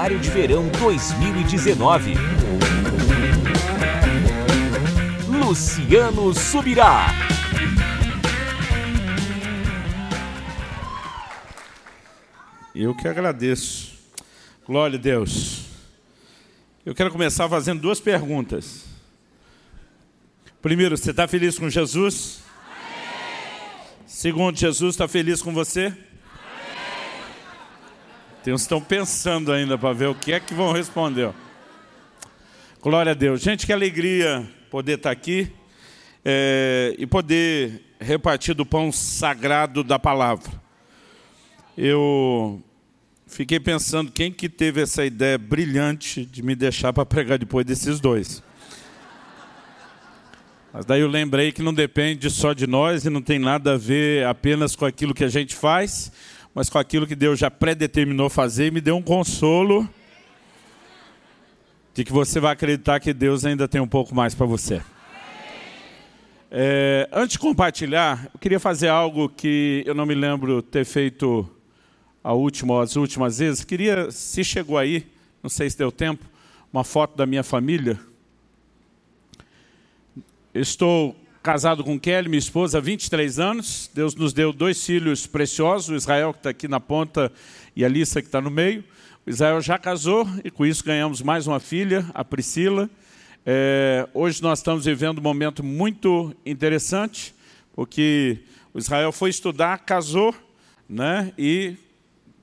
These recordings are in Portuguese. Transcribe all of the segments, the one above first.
Seminário de Verão 2019. Luciano Subirá. Eu que agradeço. Glória a Deus. Eu quero começar fazendo duas perguntas. Primeiro, você está feliz com Jesus? Segundo, Jesus está feliz com você? Tem uns que estão pensando ainda para ver o que é que vão responder. Glória a Deus. Gente, que alegria poder estar aqui é, e poder repartir do pão sagrado da palavra. Eu fiquei pensando quem que teve essa ideia brilhante de me deixar para pregar depois desses dois. Mas daí eu lembrei que não depende só de nós e não tem nada a ver apenas com aquilo que a gente faz, mas com aquilo que Deus já predeterminou fazer e me deu um consolo de que você vai acreditar que Deus ainda tem um pouco mais para você. É, antes de compartilhar, eu queria fazer algo que eu não me lembro ter feito a última, as últimas vezes. Queria, se chegou aí, não sei se deu tempo, uma foto da minha família. Estou casado com Kelly, minha esposa, há 23 anos. Deus nos deu dois filhos preciosos, o Israel, que está aqui na ponta, e a Lissa, que está no meio. O Israel já casou e com isso ganhamos mais uma filha, a Priscila. É, hoje nós estamos vivendo um momento muito interessante, porque o Israel foi estudar, casou né, e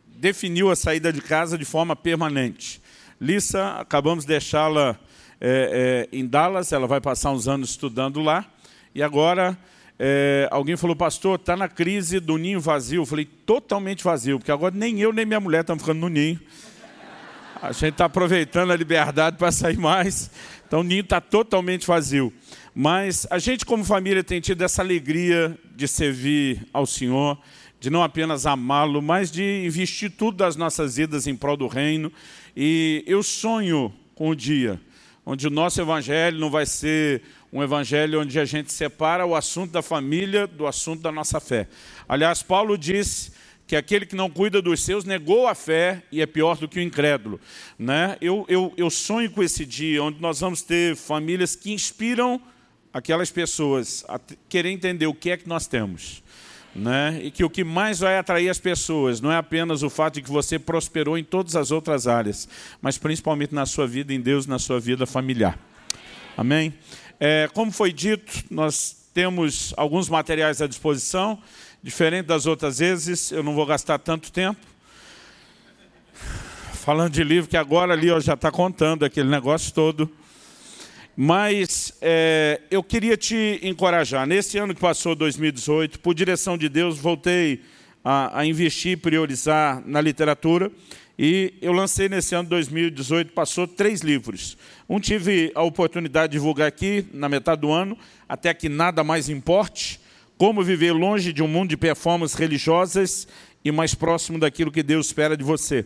definiu a saída de casa de forma permanente. Lissa, acabamos de deixá-la é, é, em Dallas, ela vai passar uns anos estudando lá. E agora, é, alguém falou, pastor, está na crise do ninho vazio. Eu falei, totalmente vazio, porque agora nem eu nem minha mulher estamos ficando no ninho. A gente está aproveitando a liberdade para sair mais. Então o ninho está totalmente vazio. Mas a gente, como família, tem tido essa alegria de servir ao Senhor, de não apenas amá-lo, mas de investir tudo das nossas vidas em prol do reino. E eu sonho com o dia onde o nosso evangelho não vai ser um evangelho onde a gente separa o assunto da família do assunto da nossa fé. Aliás, Paulo disse que aquele que não cuida dos seus negou a fé e é pior do que o incrédulo. Né? Eu, eu, eu sonho com esse dia onde nós vamos ter famílias que inspiram aquelas pessoas a querer entender o que é que nós temos. Né? E que o que mais vai atrair as pessoas não é apenas o fato de que você prosperou em todas as outras áreas, mas principalmente na sua vida em Deus, na sua vida familiar. Amém? É, como foi dito, nós temos alguns materiais à disposição, diferente das outras vezes, eu não vou gastar tanto tempo. Falando de livro, que agora ali ó, já está contando aquele negócio todo. Mas é, eu queria te encorajar. Nesse ano que passou, 2018, por direção de Deus, voltei a, a investir, priorizar na literatura. E eu lancei nesse ano 2018, passou três livros. Um tive a oportunidade de divulgar aqui, na metade do ano, até que nada mais importe, como viver longe de um mundo de performances religiosas e mais próximo daquilo que Deus espera de você.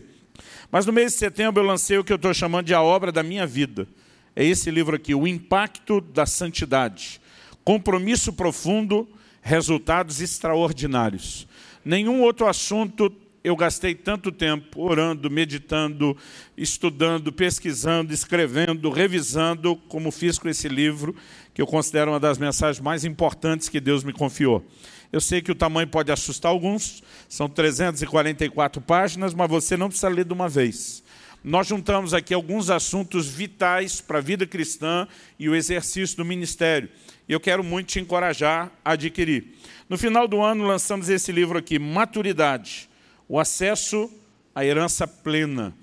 Mas no mês de setembro eu lancei o que eu estou chamando de a obra da minha vida é esse livro aqui, O Impacto da Santidade. Compromisso profundo, resultados extraordinários. Nenhum outro assunto eu gastei tanto tempo orando, meditando, estudando, pesquisando, escrevendo, revisando, como fiz com esse livro, que eu considero uma das mensagens mais importantes que Deus me confiou. Eu sei que o tamanho pode assustar alguns, são 344 páginas, mas você não precisa ler de uma vez nós juntamos aqui alguns assuntos vitais para a vida cristã e o exercício do ministério. E eu quero muito te encorajar a adquirir. No final do ano, lançamos esse livro aqui, Maturidade, o acesso à herança plena.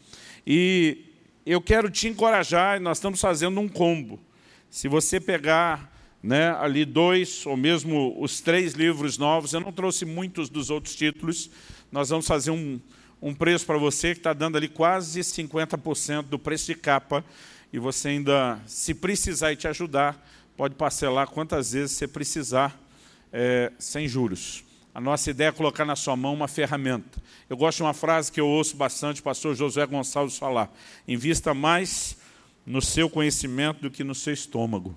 E eu quero te encorajar, nós estamos fazendo um combo. Se você pegar né, ali dois, ou mesmo os três livros novos, eu não trouxe muitos dos outros títulos, nós vamos fazer um, um preço para você que está dando ali quase 50% do preço de capa, e você ainda, se precisar e te ajudar, pode parcelar quantas vezes você precisar, é, sem juros. A nossa ideia é colocar na sua mão uma ferramenta. Eu gosto de uma frase que eu ouço bastante o pastor Josué Gonçalves falar. Invista mais no seu conhecimento do que no seu estômago.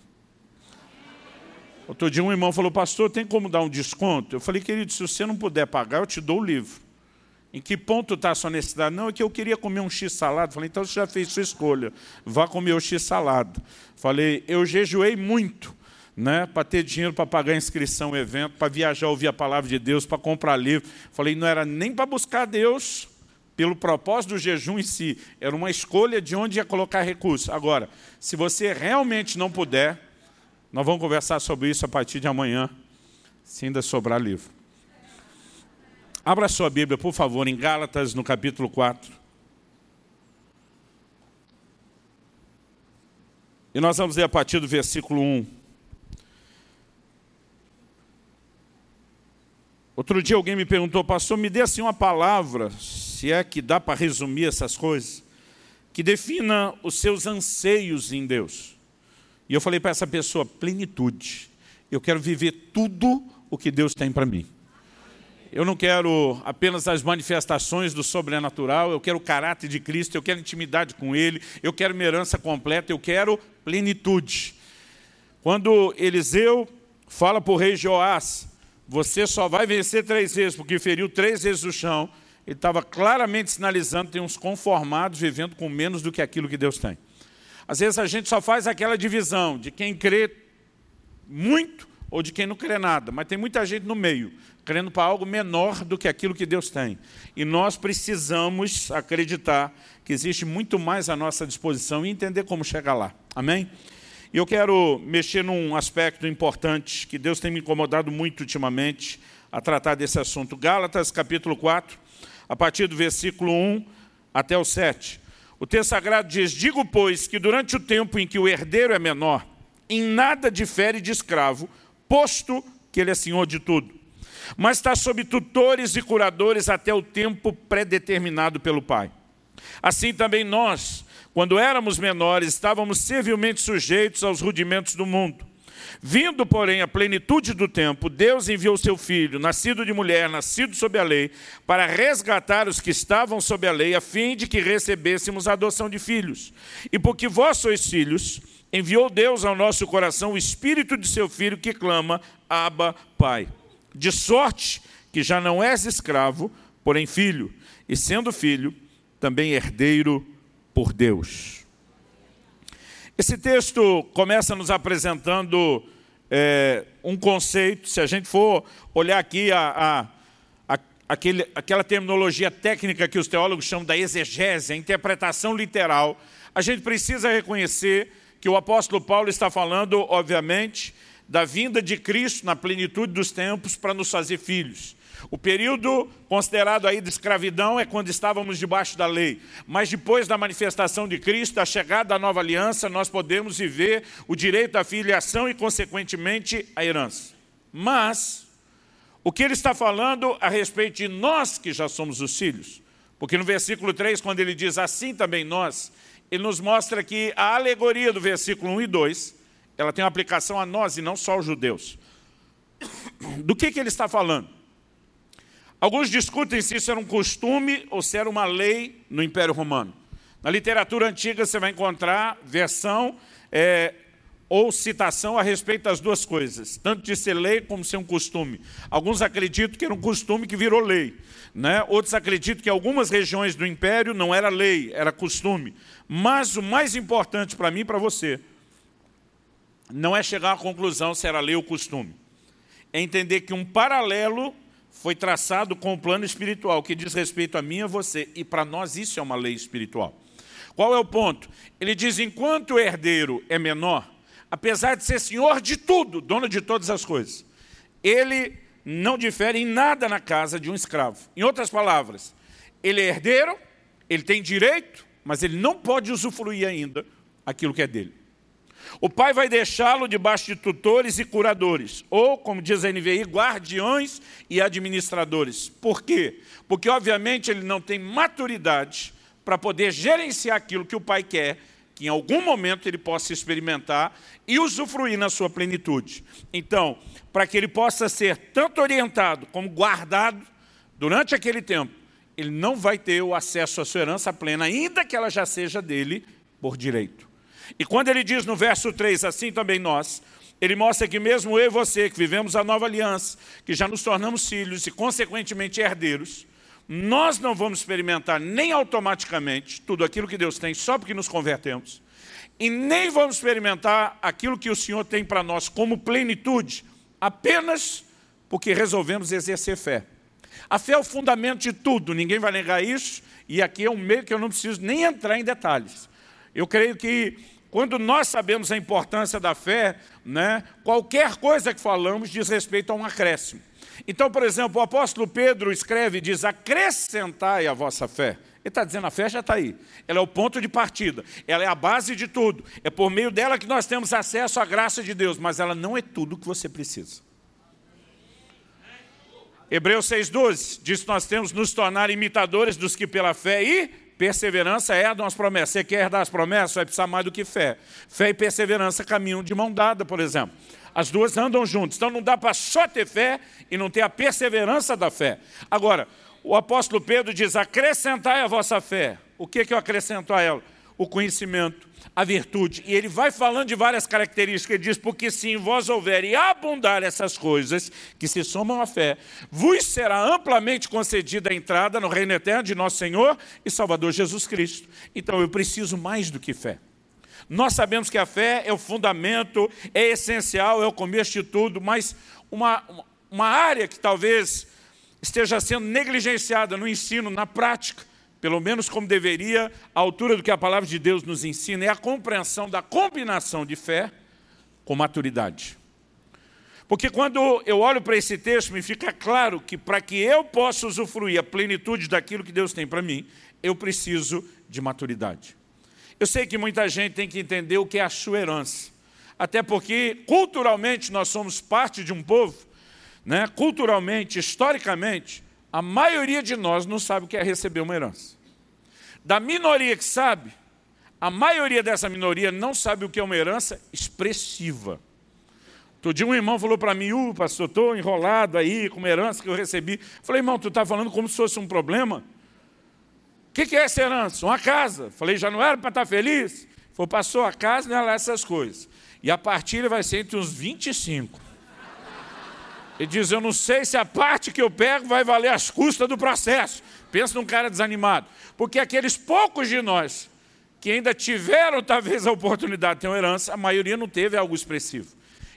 Outro dia um irmão falou, pastor, tem como dar um desconto? Eu falei, querido, se você não puder pagar, eu te dou o livro. Em que ponto está a sua necessidade? Não, é que eu queria comer um x-salado. Falei, então você já fez sua escolha. Vá comer o x-salado. Falei, eu jejuei muito né, para ter dinheiro para pagar a inscrição, evento, para viajar, ouvir a palavra de Deus, para comprar livro. Falei, não era nem para buscar Deus pelo propósito do jejum em si, era uma escolha de onde ia colocar recursos. Agora, se você realmente não puder, nós vamos conversar sobre isso a partir de amanhã, se ainda sobrar livro. Abra sua Bíblia, por favor, em Gálatas, no capítulo 4. E nós vamos ler a partir do versículo 1. Outro dia alguém me perguntou, pastor, me dê assim uma palavra, se é que dá para resumir essas coisas, que defina os seus anseios em Deus. E eu falei para essa pessoa, plenitude. Eu quero viver tudo o que Deus tem para mim. Eu não quero apenas as manifestações do sobrenatural, eu quero o caráter de Cristo, eu quero intimidade com Ele, eu quero uma herança completa, eu quero plenitude. Quando Eliseu fala para o rei Joás, você só vai vencer três vezes, porque feriu três vezes o chão, ele estava claramente sinalizando tem uns conformados vivendo com menos do que aquilo que Deus tem. Às vezes a gente só faz aquela divisão de quem crê muito ou de quem não crê nada, mas tem muita gente no meio, crendo para algo menor do que aquilo que Deus tem. E nós precisamos acreditar que existe muito mais à nossa disposição e entender como chegar lá. Amém? E eu quero mexer num aspecto importante que Deus tem me incomodado muito ultimamente a tratar desse assunto. Gálatas, capítulo 4, a partir do versículo 1 até o 7. O texto sagrado diz, digo, pois, que durante o tempo em que o herdeiro é menor, em nada difere de escravo, posto que ele é senhor de tudo mas está sob tutores e curadores até o tempo predeterminado pelo Pai. Assim também nós, quando éramos menores, estávamos servilmente sujeitos aos rudimentos do mundo. Vindo, porém, a plenitude do tempo, Deus enviou seu Filho, nascido de mulher, nascido sob a lei, para resgatar os que estavam sob a lei, a fim de que recebêssemos a adoção de filhos. E porque vós sois filhos, enviou Deus ao nosso coração o Espírito de seu Filho que clama, Abba, Pai. De sorte que já não és escravo, porém filho, e sendo filho, também herdeiro por Deus. Esse texto começa nos apresentando é, um conceito, se a gente for olhar aqui a, a, a, aquele, aquela terminologia técnica que os teólogos chamam da exegese, a interpretação literal, a gente precisa reconhecer que o apóstolo Paulo está falando, obviamente, da vinda de Cristo na plenitude dos tempos para nos fazer filhos. O período considerado aí de escravidão é quando estávamos debaixo da lei. Mas depois da manifestação de Cristo, da chegada da nova aliança, nós podemos viver o direito à filiação e, consequentemente, à herança. Mas, o que ele está falando a respeito de nós que já somos os filhos? Porque no versículo 3, quando ele diz assim também nós, ele nos mostra que a alegoria do versículo 1 e 2 ela tem uma aplicação a nós e não só aos judeus. Do que, que ele está falando? Alguns discutem se isso era um costume ou se era uma lei no Império Romano. Na literatura antiga você vai encontrar versão é, ou citação a respeito das duas coisas, tanto de ser lei como ser um costume. Alguns acreditam que era um costume que virou lei. Né? Outros acreditam que algumas regiões do Império não era lei, era costume. Mas o mais importante para mim e para você não é chegar à conclusão se era lei ou costume. É entender que um paralelo foi traçado com o plano espiritual, que diz respeito a mim e a você. E para nós isso é uma lei espiritual. Qual é o ponto? Ele diz, enquanto o herdeiro é menor, apesar de ser senhor de tudo, dono de todas as coisas, ele não difere em nada na casa de um escravo. Em outras palavras, ele é herdeiro, ele tem direito, mas ele não pode usufruir ainda aquilo que é dele. O pai vai deixá-lo debaixo de tutores e curadores, ou, como diz a NVI, guardiões e administradores. Por quê? Porque, obviamente, ele não tem maturidade para poder gerenciar aquilo que o pai quer, que em algum momento ele possa experimentar e usufruir na sua plenitude. Então, para que ele possa ser tanto orientado como guardado durante aquele tempo, ele não vai ter o acesso à sua herança plena, ainda que ela já seja dele por direito. E quando ele diz no verso 3, assim também nós, ele mostra que mesmo eu e você, que vivemos a nova aliança, que já nos tornamos filhos e consequentemente herdeiros, nós não vamos experimentar nem automaticamente tudo aquilo que Deus tem só porque nos convertemos, e nem vamos experimentar aquilo que o Senhor tem para nós como plenitude, apenas porque resolvemos exercer fé. A fé é o fundamento de tudo, ninguém vai negar isso, e aqui é um meio que eu não preciso nem entrar em detalhes. Eu creio que quando nós sabemos a importância da fé, né, qualquer coisa que falamos diz respeito a um acréscimo. Então, por exemplo, o apóstolo Pedro escreve e diz, acrescentai a vossa fé. Ele está dizendo, a fé já está aí. Ela é o ponto de partida. Ela é a base de tudo. É por meio dela que nós temos acesso à graça de Deus. Mas ela não é tudo o que você precisa. Hebreus 6,12 diz que nós temos nos tornar imitadores dos que pela fé e perseverança herdam as promessas. Você quer herdar as promessas, vai precisar mais do que fé. Fé e perseverança caminham de mão dada, por exemplo. As duas andam juntas. Então não dá para só ter fé e não ter a perseverança da fé. Agora, o apóstolo Pedro diz, acrescentai a vossa fé. O que, que eu acrescento a ela? O conhecimento, a virtude. E ele vai falando de várias características. Ele diz, porque se em vós houver e abundar essas coisas, que se somam à fé, vos será amplamente concedida a entrada no reino eterno de nosso Senhor e Salvador Jesus Cristo. Então eu preciso mais do que fé. Nós sabemos que a fé é o fundamento, é essencial, é o começo de tudo, mas uma, uma área que talvez esteja sendo negligenciada no ensino, na prática, pelo menos como deveria, à altura do que a palavra de Deus nos ensina, é a compreensão da combinação de fé com maturidade. Porque quando eu olho para esse texto, me fica claro que para que eu possa usufruir a plenitude daquilo que Deus tem para mim, eu preciso de maturidade. Eu sei que muita gente tem que entender o que é a sua herança. Até porque, culturalmente, nós somos parte de um povo, né? culturalmente, historicamente, a maioria de nós não sabe o que é receber uma herança. Da minoria que sabe, a maioria dessa minoria não sabe o que é uma herança expressiva. Todo dia um irmão falou para mim, uh, pastor, estou enrolado aí com uma herança que eu recebi. Falei, irmão, tu está falando como se fosse um problema? O que, que, é essa herança? Uma casa. Falei, já não era para estar tá feliz? Falei, passou a casa, não é lá essas coisas. E a partilha vai ser entre uns 25. Ele diz, eu não sei se a parte que eu pego vai valer as custas do processo. Pensa num cara desanimado. Porque aqueles poucos de nós que ainda tiveram talvez a oportunidade de ter uma herança, a maioria não teve algo expressivo.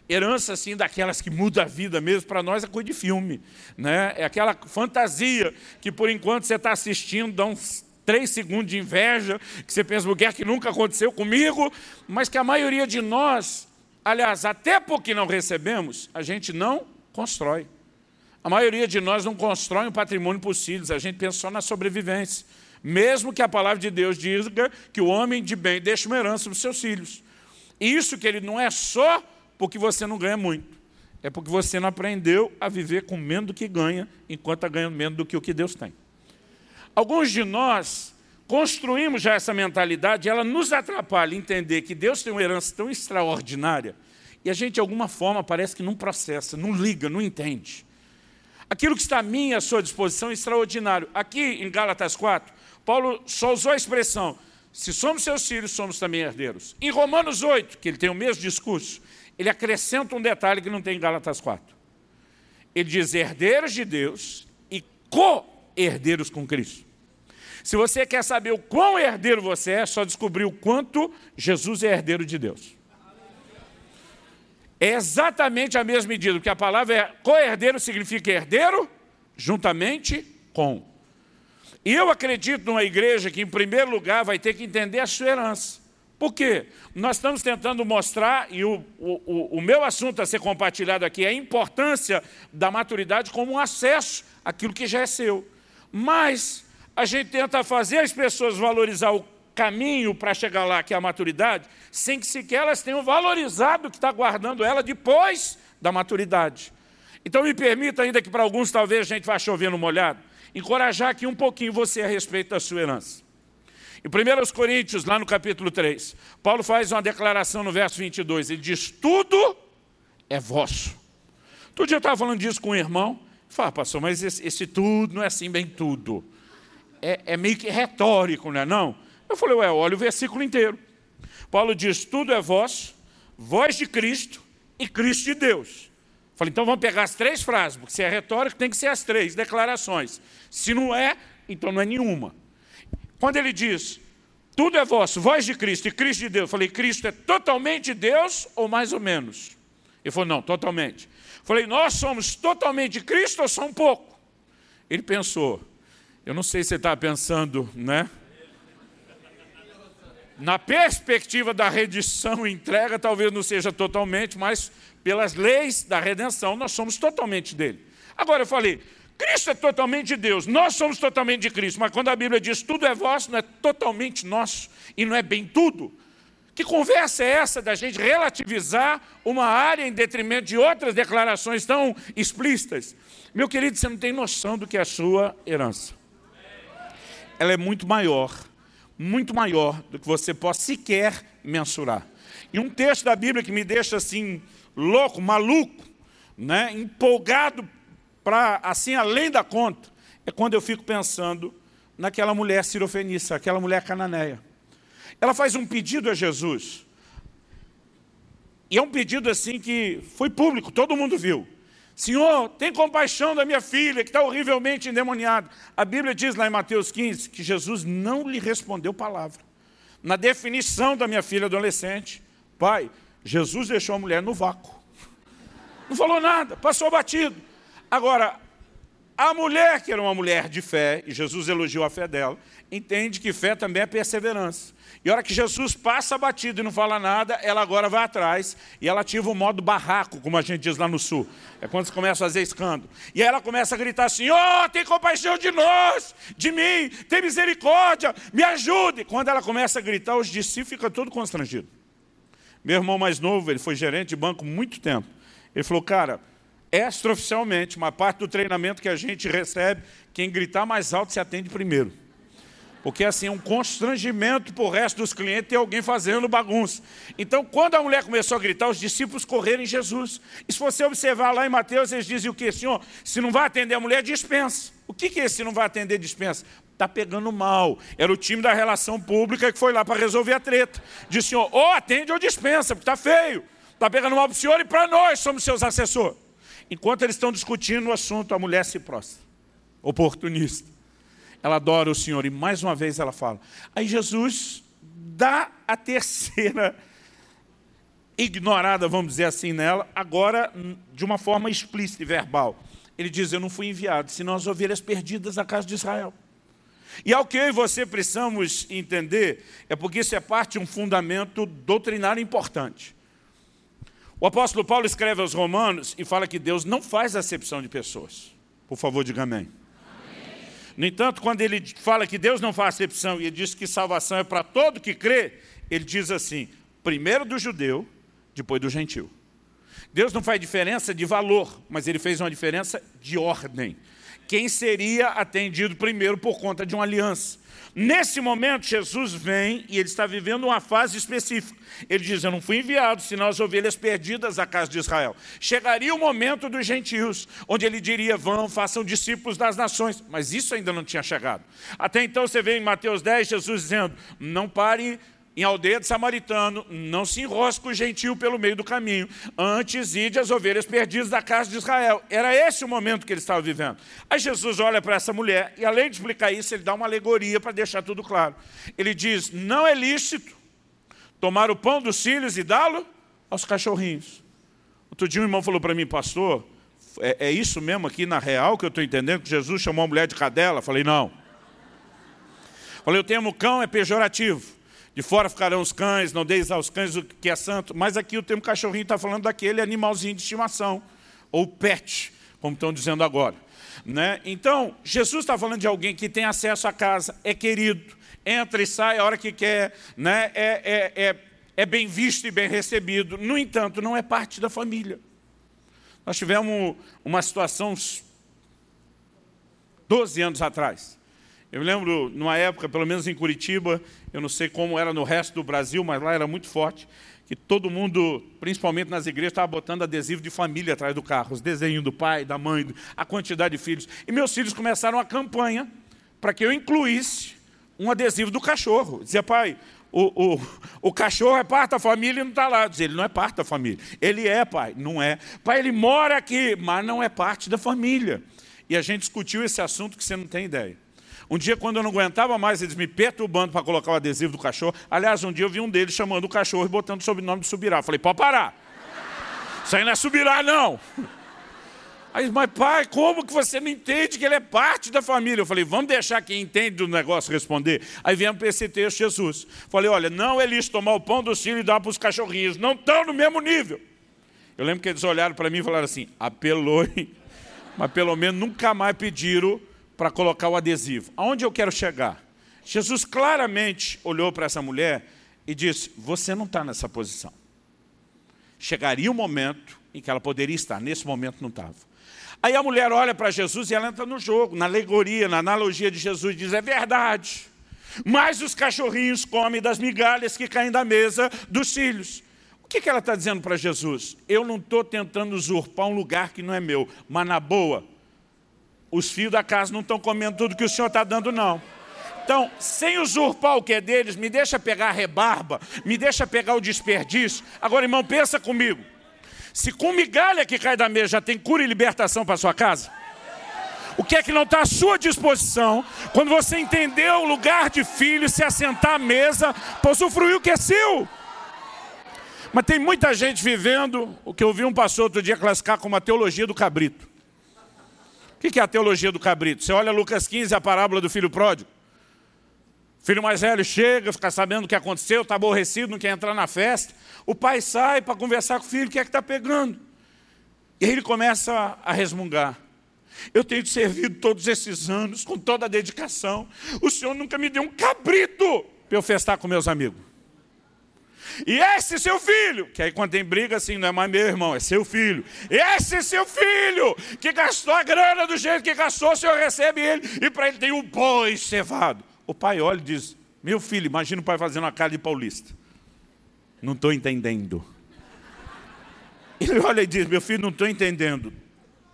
Herança, assim, daquelas que muda a vida mesmo, para nós é coisa de filme. Né? É aquela fantasia que, por enquanto, você está assistindo, dá uns três segundos de inveja, que você pensa, o que é que nunca aconteceu comigo, mas que a maioria de nós, aliás, até porque não recebemos, a gente não Constrói. A maioria de nós não constrói um patrimônio para os filhos, a gente pensa só na sobrevivência. Mesmo que a palavra de Deus diga que o homem de bem deixa uma herança para os seus filhos. Isso que ele não é só porque você não ganha muito. É porque você não aprendeu a viver com menos do que ganha, enquanto está ganhando menos do que o que Deus tem. Alguns de nós construímos já essa mentalidade, ela nos atrapalha entender que Deus tem uma herança tão extraordinária e a gente, de alguma forma, parece que não processa, não liga, não entende. Aquilo que está a minha à sua disposição é extraordinário. Aqui, em Gálatas 4, Paulo só usou a expressão, se somos seus filhos, somos também herdeiros. Em Romanos 8, que ele tem o mesmo discurso, ele acrescenta um detalhe que não tem em Gálatas 4. Ele diz herdeiros de Deus e co-herdeiros com Cristo. Se você quer saber o quão herdeiro você é, é só descobrir o quanto Jesus é herdeiro de Deus. É exatamente a mesma medida, porque a palavra é co-herdeiro significa herdeiro juntamente com. E eu acredito numa igreja que, em primeiro lugar, vai ter que entender a sua herança. Por quê? Nós estamos tentando mostrar, e o, o, o meu assunto a ser compartilhado aqui é a importância da maturidade como um acesso àquilo que já é seu. Mas a gente tenta fazer as pessoas valorizar o caminho para chegar lá, que é a maturidade, sem que sequer elas tenham valorizado o que está guardando ela depois da maturidade. Então me permita, ainda que para alguns talvez a gente vá chover no molhado, encorajar aqui um pouquinho você a respeito da sua herança. Em 1 Coríntios, lá no capítulo 3, Paulo faz uma declaração no verso 22, ele diz, tudo é vosso. Todo dia eu estava falando disso com um irmão, fala, pastor, mas esse, esse, tudo não é assim bem tudo. É, é meio que retórico, não é não? Eu falei, ué, olha o versículo inteiro. Paulo diz, tudo é vosso, voz de Cristo e Cristo de Deus. Falei, então vamos pegar as três frases, porque se é retórico, tem que ser as três declarações. Se não é, então não é nenhuma. Quando ele diz, tudo é vosso, voz de Cristo e Cristo de Deus, eu falei, Cristo é totalmente Deus ou mais ou menos? Ele falou, não, totalmente. Eu falei, nós somos totalmente Cristo ou só um pouco? Ele pensou, eu não sei se você está pensando, né? Na perspectiva da redição e entrega, talvez não seja totalmente, mas pelas leis da redenção, nós somos totalmente dele. Agora eu falei, Cristo é totalmente de Deus, nós somos totalmente de Cristo, mas quando a Bíblia diz tudo é vosso, não é totalmente nosso e não é bem tudo. Que conversa é essa da gente relativizar uma área em detrimento de outras declarações tão explícitas? Meu querido, você não tem noção do que é a sua herança. Ela é muito maior, muito maior do que você possa sequer mensurar. E um texto da Bíblia que me deixa assim louco, maluco, né? empolgado para assim além da conta, é quando eu fico pensando naquela mulher sirofenícia, aquela mulher cananeia. Ela faz um pedido a Jesus. E é um pedido assim que foi público, todo mundo viu. Senhor, tem compaixão da minha filha, que está horrivelmente endemoniada. A Bíblia diz lá em Mateus 15 que Jesus não lhe respondeu palavra. Na definição da minha filha adolescente, pai, Jesus deixou a mulher no vácuo. Não falou nada, passou batido. Agora, a mulher, que era uma mulher de fé, e Jesus elogiou a fé dela, entende que fé também é perseverança. E a hora que Jesus passa batido e não fala nada, ela agora vai atrás e ela ativa o modo barraco, como a gente diz lá no sul. É quando você começa a fazer escândalo. E aí ela começa a gritar assim, oh, tem compaixão de nós, de mim, tem misericórdia, me ajude. Quando ela começa a gritar, os discípulos ficam todos constrangidos. Meu irmão mais novo, ele foi gerente de banco muito tempo. Ele falou, cara, extraoficialmente, uma parte do treinamento que a gente recebe, quem gritar mais alto se atende primeiro. Porque assim, é um constrangimento para o resto dos clientes ter alguém fazendo bagunça. Então, quando a mulher começou a gritar, os discípulos correram em Jesus. E se você observar lá em Mateus, eles dizem o quê? Senhor, se não vai atender a mulher, dispensa. O que, que é esse se não vai atender, dispensa? está pegando mal. Era o time da relação pública que foi lá para resolver a treta. Disse, senhor, ou atende ou dispensa, porque está feio. Está pegando mal para o senhor e para nós, somos seus assessores. Enquanto eles estão discutindo o assunto, a mulher se prostra. Oportunista. Ela adora o Senhor e mais uma vez ela fala. Aí Jesus dá a terceira ignorada, vamos dizer assim, nela, agora de uma forma explícita e verbal. Ele diz, eu não fui enviado, senão as ovelhas perdidas da casa de Israel. E ao que eu e você precisamos entender, é porque isso é parte de um fundamento doutrinário importante. O apóstolo Paulo escreve aos romanos e fala que Deus não faz acepção de pessoas. Por favor, diga amém. No entanto, quando ele fala que Deus não faz acepção e ele diz que salvação é para todo que crê, ele diz assim, primeiro do judeu, depois do gentil. Deus não faz diferença de valor, mas ele fez uma diferença de ordem quem seria atendido primeiro por conta de uma aliança. Nesse momento, Jesus vem e ele está vivendo uma fase específica. Ele diz, eu não fui enviado, senão as ovelhas perdidas à casa de Israel. Chegaria o momento dos gentios, onde ele diria, vão, façam discípulos das nações. Mas isso ainda não tinha chegado. Até então você vê em Mateus 10, Jesus dizendo, não pare em aldeia de samaritano, não se enrosque o gentil pelo meio do caminho, antes ide as ovelhas perdidas da casa de Israel. Era esse o momento que ele estava vivendo. Aí Jesus olha para essa mulher, e além de explicar isso, ele dá uma alegoria para deixar tudo claro. Ele diz, não é lícito tomar o pão dos filhos e dá-lo aos cachorrinhos. Outro dia um irmão falou para mim, pastor, é, é, isso mesmo aqui na real que eu estou entendendo, que Jesus chamou a mulher de cadela? Falei, não. Falei, o termo cão é pejorativo. De fora ficarão os cães, não deis aos cães o que é santo. Mas aqui o termo cachorrinho está falando daquele animalzinho de estimação, ou pet, como estão dizendo agora. Né? Então, Jesus está falando de alguém que tem acesso à casa, é querido, entra e sai a hora que quer, né? é, é, é, é bem visto e bem recebido. No entanto, não é parte da família. Nós tivemos uma situação uns 12 anos atrás. Eu me lembro, numa época, pelo menos em Curitiba, eu não sei como era no resto do Brasil, mas lá era muito forte, que todo mundo, principalmente nas igrejas, estava botando adesivo de família atrás do carro, os desenhos do pai, da mãe, a quantidade de filhos. E meus filhos começaram a campanha para que eu incluísse um adesivo do cachorro. Dizia, pai, o, o, o cachorro é parte da família e não está lá. Diz, ele não é parte da família. Ele é, pai, não é. Pai, ele mora aqui, mas não é parte da família. E a gente discutiu esse assunto que você não tem ideia. Um dia, quando eu não aguentava mais, eles me perturbando para colocar o adesivo do cachorro. Aliás, um dia eu vi um deles chamando o cachorro e botando o sobrenome de Subirá. falei, pode parar. Isso aí não é Subirá, não. Aí, mas pai, como que você não entende que ele é parte da família? Eu falei, vamos deixar quem entende do negócio responder. Aí viemos para esse texto Jesus. Falei, olha, não é lixo tomar o pão do filho e dar para os cachorrinhos. Não estão no mesmo nível. Eu lembro que eles olharam para mim e falaram assim, apelou, hein? mas pelo menos nunca mais pediram para colocar o adesivo. Aonde eu quero chegar? Jesus claramente olhou para essa mulher e disse, você não está nessa posição. Chegaria um momento em que ela poderia estar, nesse momento não estava. Aí a mulher olha para Jesus e ela entra no jogo, na alegoria, na analogia de Jesus, e diz, é verdade, mas os cachorrinhos comem das migalhas que caem da mesa dos filhos. O que, que ela está dizendo para Jesus? Eu não estou tentando usurpar um lugar que não é meu, mas na boa, os filhos da casa não estão comendo tudo que o Senhor está dando, não. Então, sem usurpar o que é deles, me deixa pegar a rebarba, me deixa pegar o desperdício. Agora, irmão, pensa comigo. Se com migalha que cai da mesa já tem cura e libertação para sua casa, o que é que não está à sua disposição quando você entender o lugar de filho, se assentar à mesa, para usufruir o que é seu? Mas tem muita gente vivendo o que eu vi um pastor outro dia classificar como a teologia do cabrito. O que é a teologia do cabrito? Você olha Lucas 15, a parábola do filho pródigo. O filho mais velho chega, fica sabendo o que aconteceu, está aborrecido, não quer entrar na festa. O pai sai para conversar com o filho, o que é que está pegando? E aí ele começa a resmungar. Eu tenho te servido todos esses anos, com toda a dedicação. O senhor nunca me deu um cabrito para eu festar com meus amigos. E esse seu filho, que aí quando tem briga assim, não é mais meu irmão, é seu filho. Esse seu filho, que gastou a grana do jeito que gastou, o senhor recebe ele, e para ele tem um boi cevado. O pai olha e diz, meu filho, imagina o pai fazendo uma cara de paulista. Não estou entendendo. Ele olha e diz, meu filho, não estou entendendo.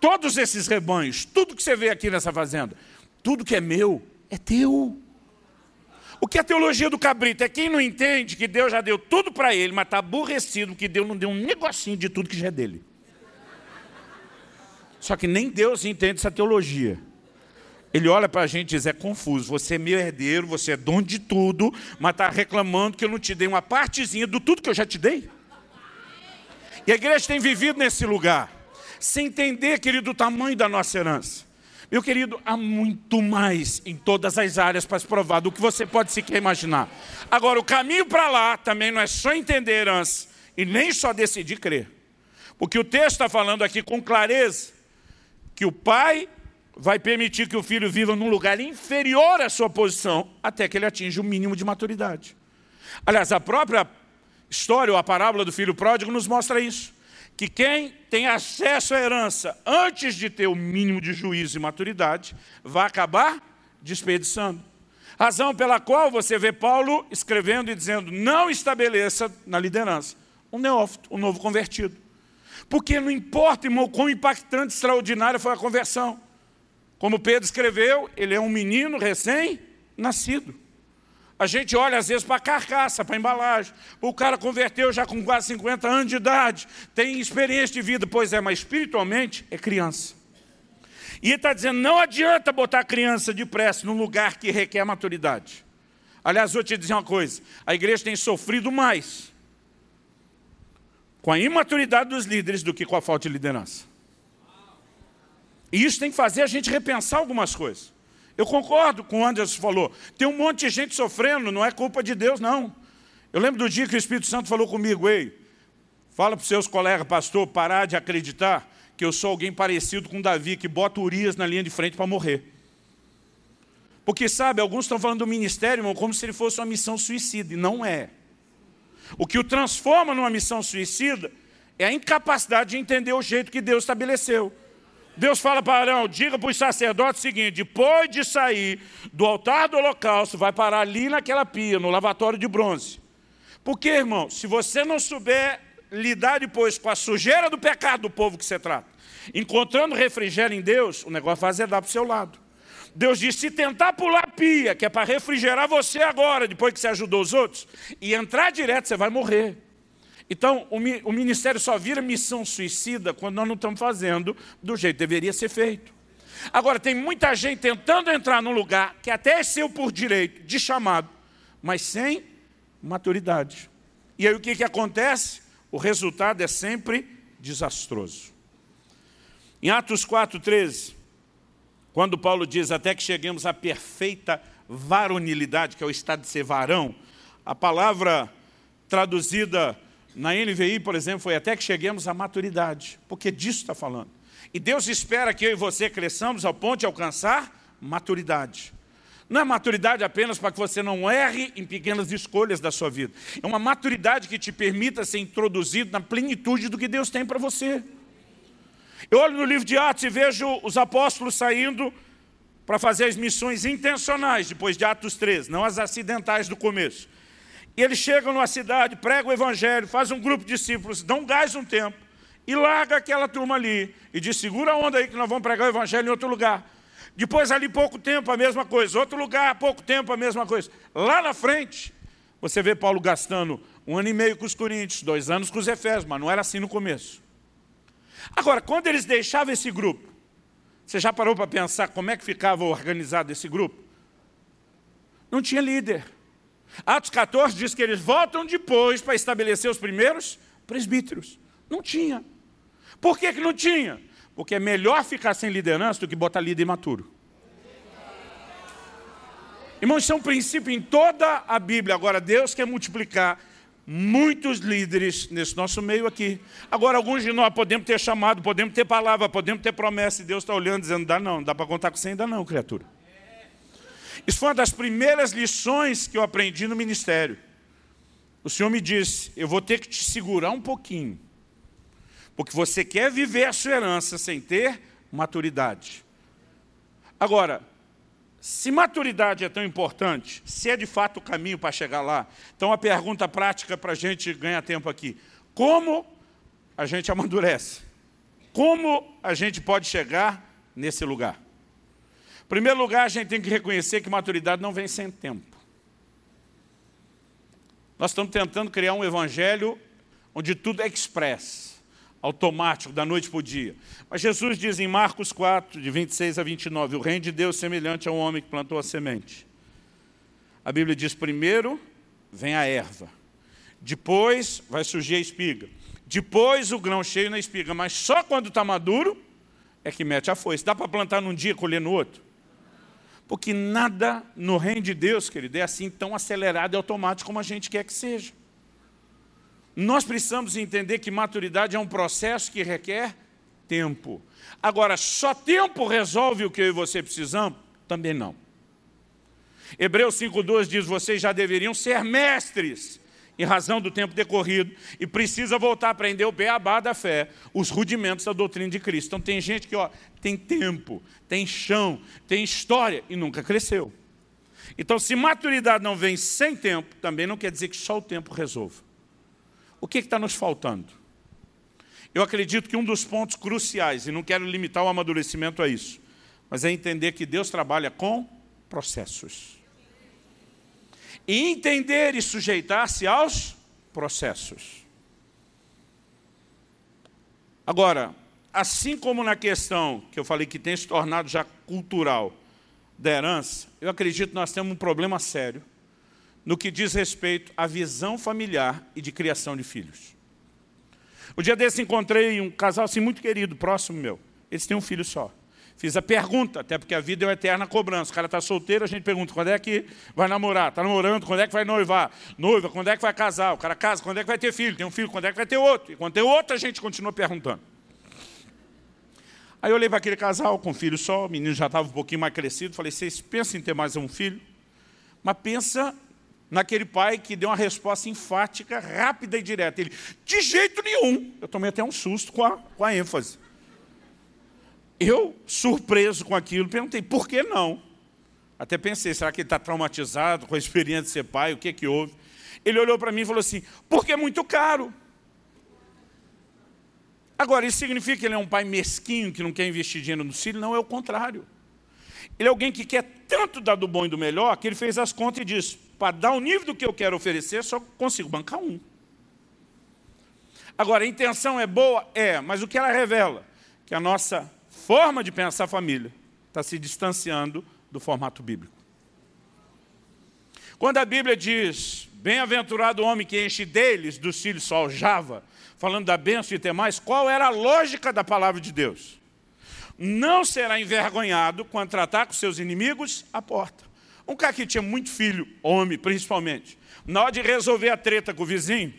Todos esses rebanhos, tudo que você vê aqui nessa fazenda, tudo que é meu, é teu. O que é a teologia do cabrito? É quem não entende que Deus já deu tudo para ele, mas está aborrecido que Deus não deu um negocinho de tudo que já é dele. Só que nem Deus entende essa teologia. Ele olha para a gente e diz, é confuso, você é meu herdeiro, você é dono de tudo, mas está reclamando que eu não te dei uma partezinha do tudo que eu já te dei. E a igreja tem vivido nesse lugar, sem entender, querido, o tamanho da nossa herança. Meu querido, há muito mais em todas as áreas para se provar do que você pode sequer imaginar. Agora, o caminho para lá também não é só entender herança e nem só decidir crer. Porque o texto está falando aqui com clareza que o pai vai permitir que o filho viva num lugar inferior à sua posição até que ele atinja o mínimo de maturidade. Aliás, a própria história ou a parábola do filho pródigo nos mostra isso que quem tem acesso à herança antes de ter o mínimo de juízo e maturidade, vai acabar desperdiçando. Razão pela qual você vê Paulo escrevendo e dizendo, não estabeleça na liderança um neófito, um novo convertido. Porque não importa, irmão, quão impactante, extraordinária foi a conversão. Como Pedro escreveu, ele é um menino recém-nascido. A gente olha às vezes para a carcaça, para a embalagem. O cara converteu já com quase 50 anos de idade, tem experiência de vida. Pois é, mas espiritualmente é criança. E ele está dizendo, não adianta botar a criança depressa num lugar que requer maturidade. Aliás, vou te dizer uma coisa, a igreja tem sofrido mais com a imaturidade dos líderes do que com a falta de liderança. E isso tem que fazer a gente repensar algumas coisas. Eu concordo com o Anderson falou. Tem um monte de gente sofrendo, não é culpa de Deus, não. Eu lembro do dia que o Espírito Santo falou comigo, ei, fala para os seus colegas, pastor, parar de acreditar que eu sou alguém parecido com Davi, que bota Urias na linha de frente para morrer. Porque, sabe, alguns estão falando do ministério, irmão, como se ele fosse uma missão suicida, e não é. O que o transforma numa missão suicida é a incapacidade de entender o jeito que Deus estabeleceu. Deus fala para Arão, diga para os sacerdotes o seguinte, depois de sair do altar do holocausto, vai parar ali naquela pia, no lavatório de bronze. Porque, irmão, se você não souber lidar depois com a sujeira do pecado do povo que você trata, encontrando refrigério em Deus, o negócio vai azedar para o seu lado. Deus diz, se tentar pular pia, que é para refrigerar você agora, depois que você ajudou os outros, e entrar direto, você vai morrer. Então, o, o ministério só vira missão suicida quando nós não estamos fazendo do jeito que deveria ser feito. Agora, tem muita gente tentando entrar num lugar que até é seu por direito, de chamado, mas sem maturidade. E aí o que, que acontece? O resultado é sempre desastroso. Em Atos 4,13, quando Paulo diz até que cheguemos à perfeita varonilidade, que é o estado de ser varão, a palavra traduzida na NVI, por exemplo, foi até que cheguemos à maturidade, porque disso está falando. E Deus espera que eu e você cresçamos ao ponto de alcançar maturidade. Não é maturidade apenas para que você não erre em pequenas escolhas da sua vida. É uma maturidade que te permita ser introduzido na plenitude do que Deus tem para você. Eu olho no livro de Atos e vejo os apóstolos saindo para fazer as missões intencionais, depois de Atos 13, não as acidentais do começo. E eles chegam numa cidade, pregam o evangelho, fazem um grupo de discípulos, dão gás um tempo, e larga aquela turma ali, e diz, segura a onda aí que nós vamos pregar o evangelho em outro lugar. Depois ali pouco tempo a mesma coisa, outro lugar, pouco tempo a mesma coisa. Lá na frente, você vê Paulo gastando um ano e meio com os coríntios, dois anos com os efésios, mas não era assim no começo. Agora, quando eles deixavam esse grupo, você já parou para pensar como é que ficava organizado esse grupo? Não tinha líder. Atos 14 diz que eles voltam depois para estabelecer os primeiros presbíteros. Não tinha. Por que, que não tinha? Porque é melhor ficar sem liderança do que botar líder imaturo. Irmãos, isso é um princípio em toda a Bíblia. Agora, Deus quer multiplicar muitos líderes nesse nosso meio aqui. Agora, alguns de nós podemos ter chamado, podemos ter palavra, podemos ter promessa, e Deus está olhando dizendo, dá não, dá para contar com você ainda não, criatura. Isso foi uma das primeiras lições que eu aprendi no ministério. O Senhor me disse, eu vou ter que te segurar um pouquinho, porque você quer viver a sua herança sem ter maturidade. Agora, se maturidade é tão importante, se é de fato o caminho para chegar lá, então a pergunta prática para a gente ganhar tempo aqui, como a gente amadurece? Como a gente pode chegar nesse lugar? Primeiro lugar, a gente tem que reconhecer que maturidade não vem sem tempo. Nós estamos tentando criar um evangelho onde tudo é express automático, da noite para o dia. Mas Jesus diz em Marcos 4, de 26 a 29, o reino de Deus é semelhante a um homem que plantou a semente. A Bíblia diz, primeiro vem a erva, depois vai surgir a espiga, depois o grão cheio na espiga, mas só quando está maduro é que mete a foice. Dá para plantar num dia e colher no outro? Porque nada no reino de Deus, querido, é assim tão acelerado e automático como a gente quer que seja. Nós precisamos entender que maturidade é um processo que requer tempo. Agora, só tempo resolve o que eu e você precisamos? Também não. Hebreus 5,12 diz, vocês já deveriam ser mestres em razão do tempo decorrido e precisa voltar a aprender o beabá da fé, os rudimentos da doutrina de Cristo. Então tem gente que ó, tem tempo, tem chão, tem história e nunca cresceu. Então se maturidade não vem sem tempo, também não quer dizer que só o tempo resolva. O que está nos faltando? Eu acredito que um dos pontos cruciais, e não quero limitar o amadurecimento a isso, mas é entender que Deus trabalha com processos. E entender e sujeitar-se aos processos. Agora, assim como na questão que eu falei que tem se tornado já cultural da herança, eu acredito que nós temos um problema sério no que diz respeito à visão familiar e de criação de filhos. O dia desse encontrei um casal assim muito querido, próximo meu. Eles têm um filho só. Fiz a pergunta, até porque a vida é uma eterna cobrança. O cara está solteiro, a gente pergunta quando é que vai namorar. Está namorando, quando é que vai noivar? Noiva, quando é que vai casar? O cara casa, quando é que vai ter filho? Tem um filho, quando é que vai ter outro? E quando tem outro, a gente continua perguntando. Aí eu olhei para aquele casal com filho só, o menino já estava um pouquinho mais crescido. Falei, vocês pensam em ter mais um filho? Mas pensa naquele pai que deu uma resposta enfática, rápida e direta. Ele, de jeito nenhum. Eu tomei até um susto com a, com a ênfase. Eu, surpreso com aquilo, perguntei, por que não? Até pensei, será que ele está traumatizado com a experiência de ser pai? O que, que houve? Ele olhou para mim e falou assim, porque é muito caro. Agora, isso significa que ele é um pai mesquinho, que não quer investir dinheiro no filho? Não, é o contrário. Ele é alguém que quer tanto dar do bom e do melhor que ele fez as contas e disse: para dar o nível do que eu quero oferecer, só consigo bancar um. Agora, a intenção é boa? É, mas o que ela revela? Que a nossa forma de pensar a família está se distanciando do formato bíblico. Quando a Bíblia diz, bem-aventurado o homem que enche deles, dos filhos só aljava, falando da bênção e ter mais, qual era a lógica da palavra de Deus? Não será envergonhado quando tratar com seus inimigos à porta. Um cara que tinha muito filho, homem principalmente, na hora de resolver a treta com o vizinho,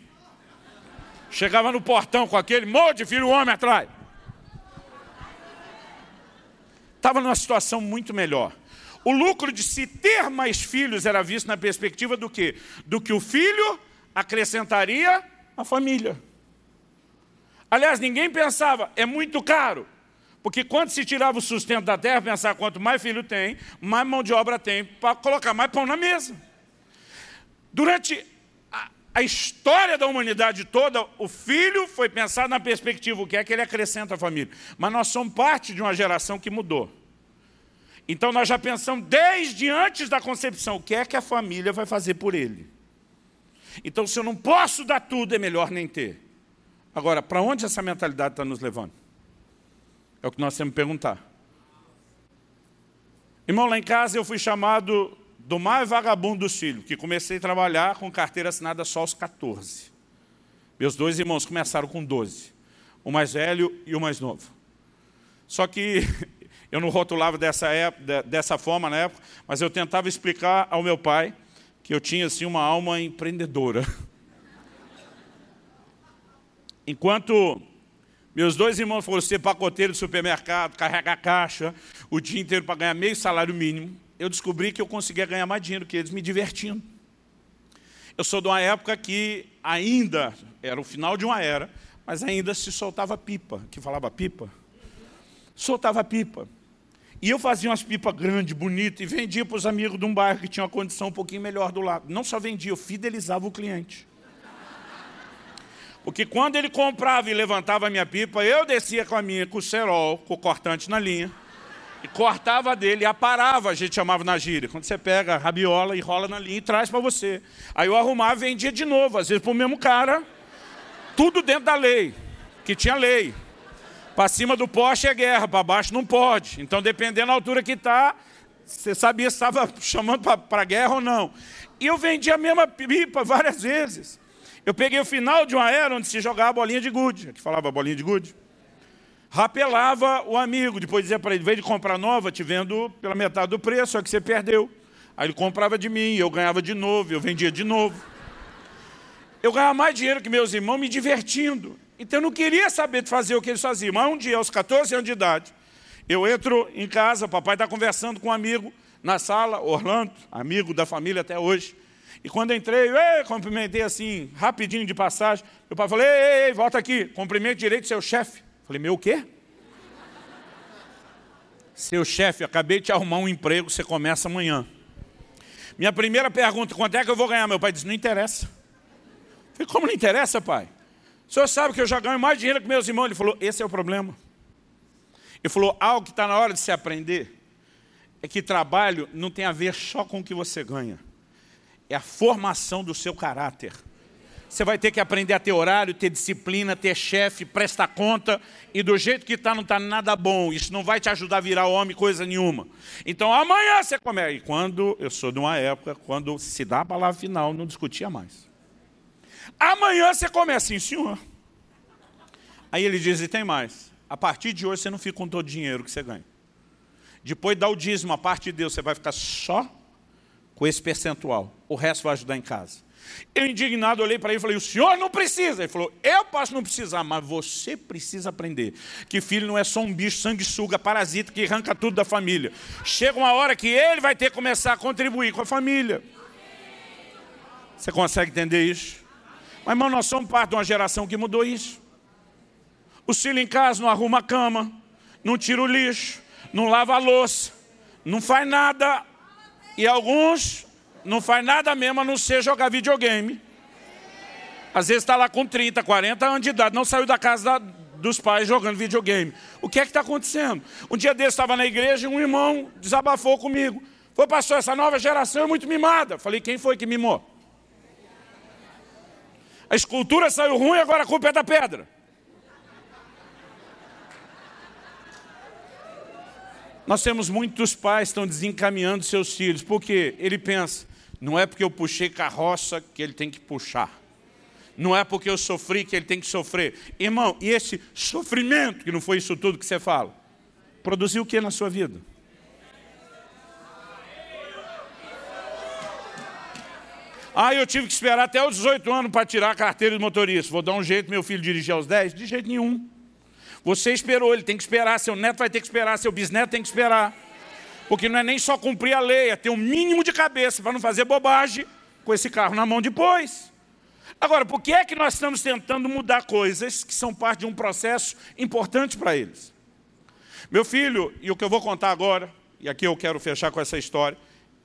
chegava no portão com aquele monte de filho homem atrás. Estava numa situação muito melhor. O lucro de se ter mais filhos era visto na perspectiva do quê? Do que o filho acrescentaria à família. Aliás, ninguém pensava, é muito caro. Porque quando se tirava o sustento da terra, pensar quanto mais filho tem, mais mão de obra tem para colocar mais pão na mesa. Durante a, história da humanidade toda, o filho foi pensado na perspectiva, o que é que ele acrescenta à família. Mas nós somos parte de uma geração que mudou. Então nós já pensamos desde antes da concepção, o que é que a família vai fazer por ele. Então se eu não posso dar tudo, é melhor nem ter. Agora, para onde essa mentalidade está nos levando? É o que nós temos que perguntar. Irmão, lá em casa eu fui chamado do mais vagabundo dos filhos, que comecei a trabalhar com carteira assinada só aos 14. Meus dois irmãos começaram com 12, o mais velho e o mais novo. Só que eu não rotulava dessa, época, dessa forma na época, mas eu tentava explicar ao meu pai que eu tinha assim, uma alma empreendedora. Enquanto meus dois irmãos foram ser pacoteiro do supermercado, carregar caixa, o dia inteiro para ganhar meio salário mínimo, eu descobri que eu conseguia ganhar mais dinheiro que eles me divertindo. Eu sou de uma época que ainda, era o final de uma era, mas ainda se soltava pipa. Que falava pipa? Soltava pipa. E eu fazia umas pipas grandes, bonitas, e vendia para os amigos de um bairro que tinha uma condição um pouquinho melhor do lado. Não só vendia, eu fidelizava o cliente. Porque quando ele comprava e levantava a minha pipa, eu descia com a minha, com o cerol, com o cortante na linha, e cortava dele aparava, a gente chamava na gíria. Quando você pega a rabiola e rola na linha e traz para você. Aí eu arrumava e vendia de novo, às vezes para o mesmo cara, tudo dentro da lei, que tinha lei. Para cima do poste é guerra, para baixo não pode. Então, dependendo da altura que está, você sabia se estava chamando para guerra ou não. E eu vendia a mesma pipa várias vezes. Eu peguei o final de uma era onde se jogava a bolinha de gude, que falava bolinha de gude. Rapelava o amigo, depois dizia para ele, em vez de comprar nova, te vendo pela metade do preço, só que você perdeu. Aí ele comprava de mim, eu ganhava de novo, eu vendia de novo. Eu ganhava mais dinheiro que meus irmãos me divertindo. Então eu não queria saber de fazer o que eles faziam. Mas um dia, aos 14 anos de idade, eu entro em casa, papai está conversando com um amigo na sala, Orlando, amigo da família até hoje. E quando entrei, ei, cumprimentei assim, rapidinho de passagem. Meu pai falou, ei, ei, volta aqui, cumprimento direito seu chefe. Falei, meu o quê? Seu chefe, acabei de arrumar um emprego, você começa amanhã. Minha primeira pergunta, quanto é que eu vou ganhar? Meu pai disse, não interessa. Falei, como não interessa, pai? O senhor sabe que eu já ganho mais dinheiro que meus irmãos. Ele falou, esse é o problema. Ele falou, algo que está na hora de se aprender é que trabalho não tem a ver só com o que você ganha é a formação do seu caráter. Você vai ter que aprender a ter horário, ter disciplina, ter chefe, prestar conta. E do jeito que está, não está nada bom. Isso não vai te ajudar a virar homem, coisa nenhuma. Então amanhã você começa. E quando, eu sou de uma época, quando se dá a palavra final, não discutia mais. Amanhã você começa, sim senhor. Aí ele diz, e tem mais. A partir de hoje você não fica com todo o dinheiro que você ganha. Depois dá o dízimo, a parte de Deus, você vai ficar só com esse percentual. O resto vai ajudar em casa. Eu, indignado, olhei para ele e falei, o senhor não precisa. Ele falou, eu posso não precisar, mas você precisa aprender. Que filho não é só um bicho sanguessuga, parasita, que arranca tudo da família. Chega uma hora que ele vai ter que começar a contribuir com a família. Você consegue entender isso? Mas, irmão, nós somos parte de uma geração que mudou isso. O filho em casa não arruma a cama, não tira o lixo, não lava a louça, não faz nada e alguns não faz nada mesmo a não ser jogar videogame. Às vezes está lá com 30, 40 anos de idade, não saiu da casa da, dos pais jogando videogame. O que é que está acontecendo? Um dia desse estava na igreja e um irmão desabafou comigo. Foi, pastor, essa nova geração é muito mimada. Falei, quem foi que mimou? A escultura saiu ruim, agora a culpa é da pedra. Nós temos muitos pais que estão desencaminhando seus filhos, porque ele pensa, não é porque eu puxei carroça que ele tem que puxar. Não é porque eu sofri que ele tem que sofrer. Irmão, e esse sofrimento, que não foi isso tudo que você fala, produziu o que na sua vida? Ah, eu tive que esperar até os 18 anos para tirar a carteira de motorista. Vou dar um jeito meu filho dirigir aos 10? De jeito nenhum. Você esperou, ele tem que esperar, seu neto vai ter que esperar, seu bisneto tem que esperar. Porque não é nem só cumprir a lei, é ter o um mínimo de cabeça para não fazer bobagem com esse carro na mão depois. Agora, por que é que nós estamos tentando mudar coisas que são parte de um processo importante para eles? Meu filho, e o que eu vou contar agora, e aqui eu quero fechar com essa história,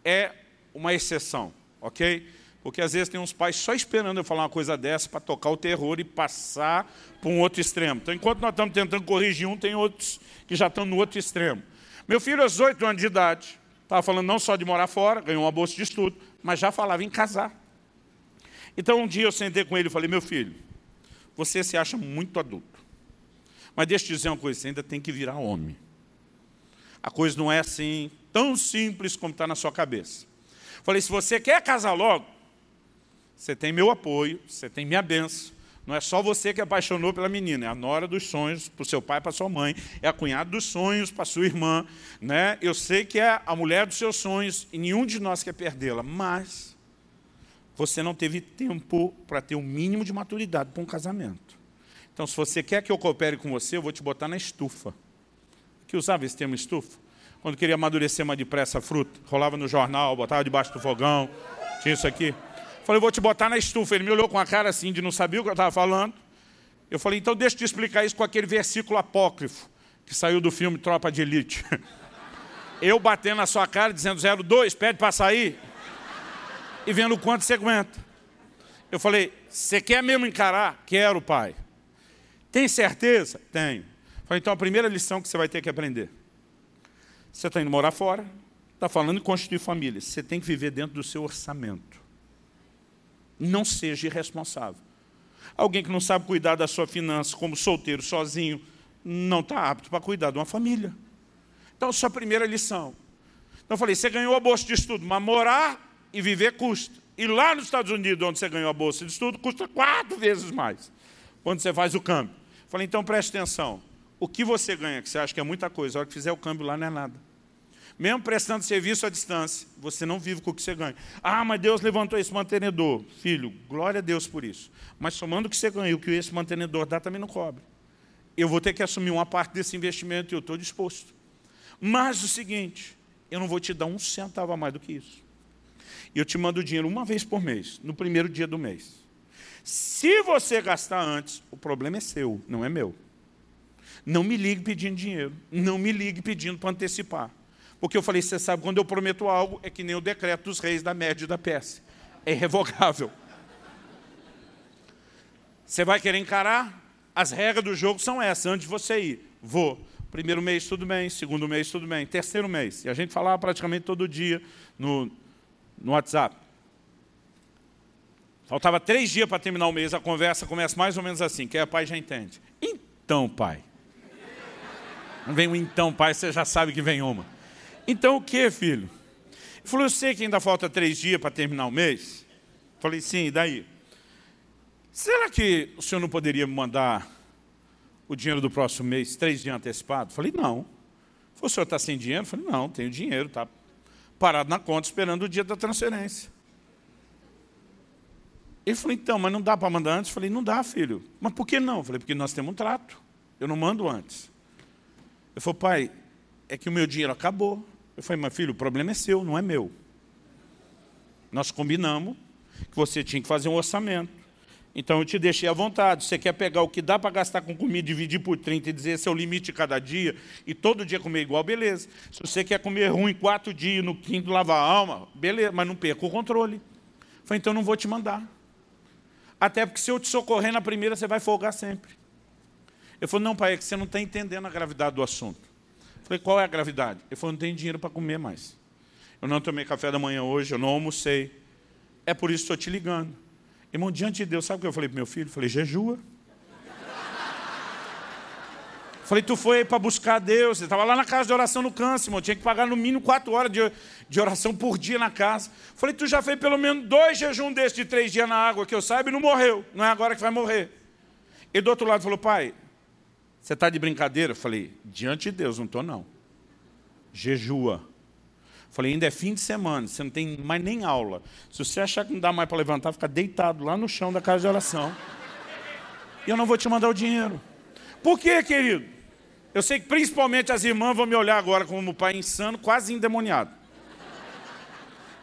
é uma exceção, ok? Porque às vezes tem uns pais só esperando eu falar uma coisa dessa para tocar o terror e passar para um outro extremo. Então, enquanto nós estamos tentando corrigir um, tem outros que já estão no outro extremo. Meu filho, aos oito anos de idade, estava falando não só de morar fora, ganhou uma bolsa de estudo, mas já falava em casar. Então, um dia eu sentei com ele e falei, meu filho, você se acha muito adulto. Mas deixa eu te dizer uma coisa, você ainda tem que virar homem. A coisa não é assim, tão simples como está na sua cabeça. Falei, se você quer casar logo, você tem meu apoio, você tem minha benção. Não é só você que apaixonou pela menina, é a nora dos sonhos para o seu pai, para sua mãe, é a cunhada dos sonhos para sua irmã. Né? Eu sei que é a mulher dos seus sonhos e nenhum de nós quer perdê-la, mas você não teve tempo para ter o um mínimo de maturidade para um casamento. Então, se você quer que eu coopere com você, eu vou te botar na estufa. Que usava esse termo estufa? Quando queria amadurecer mais depressa a fruta, rolava no jornal, botava debaixo do fogão, tinha isso aqui. Falei, vou te botar na estufa. Ele me olhou com a cara assim, de não saber o que eu estava falando. Eu falei, então deixa eu te explicar isso com aquele versículo apócrifo, que saiu do filme Tropa de Elite. Eu batendo na sua cara, dizendo 02, pede para sair. E vendo o quanto você aguenta. Eu falei, você quer mesmo encarar? Quero, pai. Tem certeza? Tenho. Falei, então a primeira lição que você vai ter que aprender. Você está indo morar fora, está falando em constituir família. Você tem que viver dentro do seu orçamento. Não seja irresponsável. Alguém que não sabe cuidar da sua finança, como solteiro, sozinho, não está apto para cuidar de uma família. Então, sua primeira lição. Então, eu falei, você ganhou a bolsa de estudo, mas morar e viver custa. E lá nos Estados Unidos, onde você ganhou a bolsa de estudo, custa quatro vezes mais, quando você faz o câmbio. Eu falei, então preste atenção. O que você ganha, que você acha que é muita coisa, a hora que fizer o câmbio lá não é nada. Mesmo prestando serviço à distância, você não vive com o que você ganha. Ah, mas Deus levantou esse mantenedor. Filho, glória a Deus por isso. Mas somando o que você ganha o que esse mantenedor dá, também não cobre. Eu vou ter que assumir uma parte desse investimento e eu estou disposto. Mas o seguinte, eu não vou te dar um centavo a mais do que isso. E eu te mando o dinheiro uma vez por mês, no primeiro dia do mês. Se você gastar antes, o problema é seu, não é meu. Não me ligue pedindo dinheiro. Não me ligue pedindo para antecipar. Porque eu falei, você sabe, quando eu prometo algo, é que nem o decreto dos reis da Média e da Pérsia. É irrevogável. Você vai querer encarar? As regras do jogo são essas, antes de você ir. Vou. Primeiro mês, tudo bem. Segundo mês, tudo bem. Terceiro mês. E a gente falava praticamente todo dia no, no WhatsApp. Faltava três dias para terminar o mês, a conversa começa mais ou menos assim, que o pai já entende. Então, pai. Não vem um então, pai, você já sabe que vem uma. Então o que, filho? Ele falou, eu sei que ainda falta três dias para terminar o mês. Falei, sim, e daí? Será que o senhor não poderia me mandar o dinheiro do próximo mês, três dias antecipado? Falei, não. Falei, o senhor está sem dinheiro? Falei, não, tenho dinheiro, está parado na conta esperando o dia da transferência. Ele falou, então, mas não dá para mandar antes? Falei, não dá, filho. Mas por que não? Falei, porque nós temos um trato. Eu não mando antes. Ele falou, pai, é que o meu dinheiro acabou. Eu falei, mas filho, o problema é seu, não é meu. Nós combinamos que você tinha que fazer um orçamento. Então eu te deixei à vontade. Você quer pegar o que dá para gastar com comida, dividir por 30 e dizer esse é o limite cada dia, e todo dia comer igual, beleza. Se você quer comer ruim quatro dias, no quinto lavar a alma, beleza, mas não perca o controle. Eu falei, então não vou te mandar. Até porque se eu te socorrer na primeira, você vai folgar sempre. Ele falou, não, pai, é que você não está entendendo a gravidade do assunto. Falei, qual é a gravidade? Ele falou, não tem dinheiro para comer mais. Eu não tomei café da manhã hoje, eu não almocei. É por isso que estou te ligando. Irmão, diante de Deus, sabe o que eu falei para meu filho? Eu falei, jejua. Falei, tu foi para buscar Deus. Você estava lá na casa de oração no câncer, irmão. Tinha que pagar no mínimo quatro horas de, de oração por dia na casa. Falei, tu já fez pelo menos dois jejum desses de três dias na água, que eu saiba, e não morreu. Não é agora que vai morrer. E do outro lado falou, pai, você está de brincadeira? Falei, diante de Deus, não estou não. Jejua. Falei, ainda é fim de semana, você não tem mais nem aula. Se você achar que não dá mais para levantar, fica deitado lá no chão da casa de oração. E eu não vou te mandar o dinheiro. Por quê, querido? Eu sei que principalmente as irmãs vão me olhar agora como pai insano, quase endemoniado.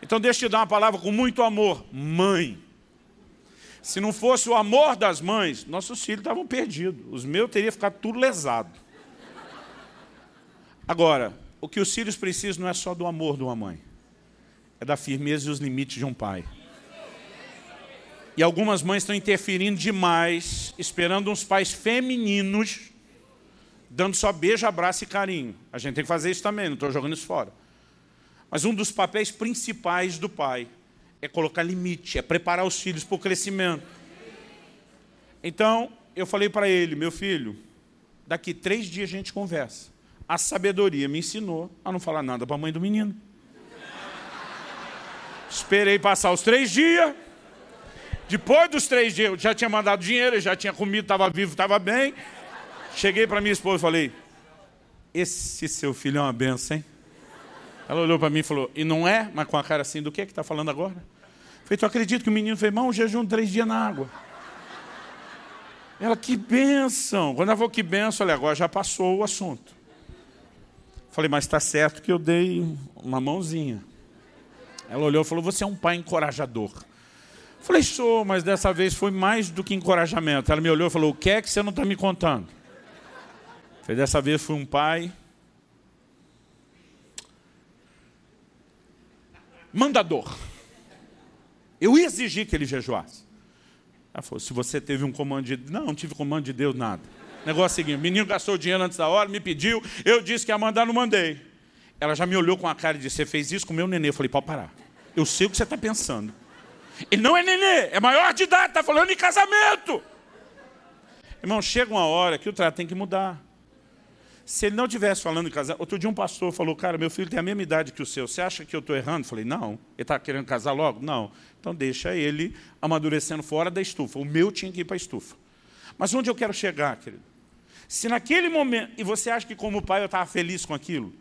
Então deixa eu te dar uma palavra com muito amor. Mãe. Se não fosse o amor das mães, nossos filhos estavam perdidos. Os meus teriam ficado tudo lesado. Agora, o que os filhos precisam não é só do amor de uma mãe. É da firmeza e os limites de um pai. E algumas mães estão interferindo demais, esperando uns pais femininos dando só beijo, abraço e carinho. A gente tem que fazer isso também, não estou jogando isso fora. Mas um dos papéis principais do pai é colocar limite, é preparar os filhos para o crescimento. Então, eu falei para ele, meu filho, daqui três dias a gente conversa. A sabedoria me ensinou a não falar nada para a mãe do menino. Esperei passar os três dias. Depois dos três dias, eu já tinha mandado dinheiro, já tinha comido, estava vivo, estava bem. Cheguei para minha esposa e falei, esse seu filho é uma benção, hein? Ela olhou para mim e falou, e não é? Mas com a cara assim, do que é que está falando agora? Falei, tu acredita que o menino fez, irmão, jejum três dias na água. Ela, que benção. Quando ela falou que benção, falei, agora já passou o assunto. Falei, mas está certo que eu dei uma mãozinha. Ela olhou e falou, você é um pai encorajador. Falei, sou, mas dessa vez foi mais do que encorajamento. Ela me olhou e falou, o que é que você não está me contando? Falei, dessa vez fui um pai mandador. Eu exigi que ele jejuasse. Ela falou, se você teve um comando de Deus. Não, não tive comando de Deus, nada. Negócio seguinte, o menino gastou dinheiro antes da hora, me pediu, eu disse que ia mandar, não mandei. Ela já me olhou com a cara e disse, você fez isso com o meu nenê. Eu falei, pode parar. Eu sei o que você está pensando. Ele não é nenê, é maior de idade, está falando em casamento. Irmão, chega uma hora que o trato tem que mudar. Se ele não estivesse falando em casar, outro dia um pastor falou, cara, meu filho tem a mesma idade que o seu, você acha que eu estou errando? Eu falei, não. Ele está querendo casar logo? Não. Então deixa ele amadurecendo fora da estufa. O meu tinha que ir para a estufa. Mas onde eu quero chegar, querido? Se naquele momento, e você acha que como pai eu estava feliz com aquilo,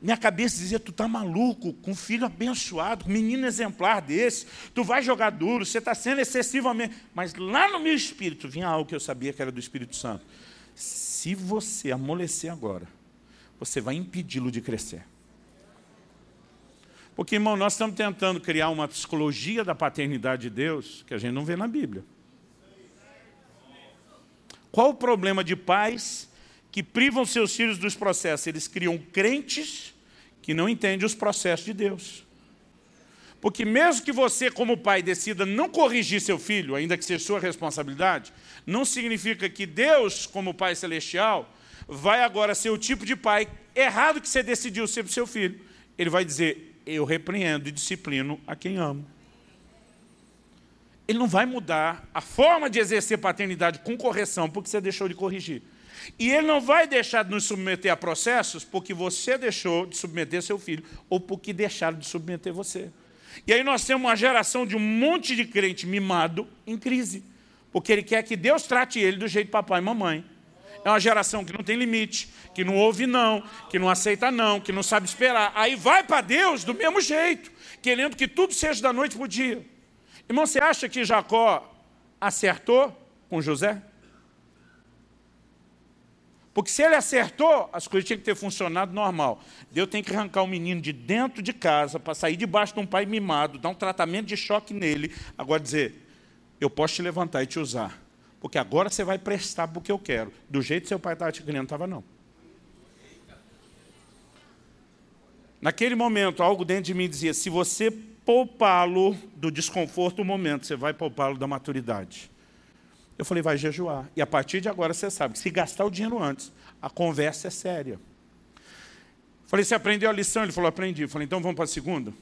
minha cabeça dizia, tu está maluco, com um filho abençoado, menino exemplar desse, tu vai jogar duro, você está sendo excessivamente... Mas lá no meu espírito vinha algo que eu sabia que era do Espírito Santo se você amolecer agora, você vai impedi-lo de crescer. Porque, irmão, nós estamos tentando criar uma psicologia da paternidade de Deus que a gente não vê na Bíblia. Qual o problema de pais que privam seus filhos dos processos? Eles criam crentes que não entendem os processos de Deus. Porque mesmo que você, como pai, decida não corrigir seu filho, ainda que seja sua responsabilidade, não significa que Deus, como Pai Celestial, vai agora ser o tipo de pai errado que você decidiu ser para o seu filho. Ele vai dizer, eu repreendo e disciplino a quem amo. Ele não vai mudar a forma de exercer paternidade com correção porque você deixou de corrigir. E ele não vai deixar de nos submeter a processos porque você deixou de submeter seu filho ou porque deixaram de submeter você. E aí nós temos uma geração de um monte de crente mimado em crise. Porque ele quer que Deus trate ele do jeito papai e mamãe. É uma geração que não tem limite, que não ouve não, que não aceita não, que não sabe esperar. Aí vai para Deus do mesmo jeito, querendo que tudo seja da noite para o dia. Irmão, você acha que Jacó acertou com José? Porque se ele acertou, as coisas tinham que ter funcionado normal. Deus tem que arrancar o menino de dentro de casa para sair debaixo de um pai mimado, dar um tratamento de choque nele. Agora dizer, eu posso te levantar e te usar. Porque agora você vai prestar para o que eu quero. Do jeito que seu pai estava te criando, estava não. Naquele momento, algo dentro de mim dizia, se você poupá-lo do desconforto do momento, você vai poupá-lo da maturidade. Eu falei, vai jejuar. E a partir de agora você sabe que se gastar o dinheiro antes, a conversa é séria. Falei, você aprendeu a lição? Ele falou, aprendi. Falei, então vamos para a segunda?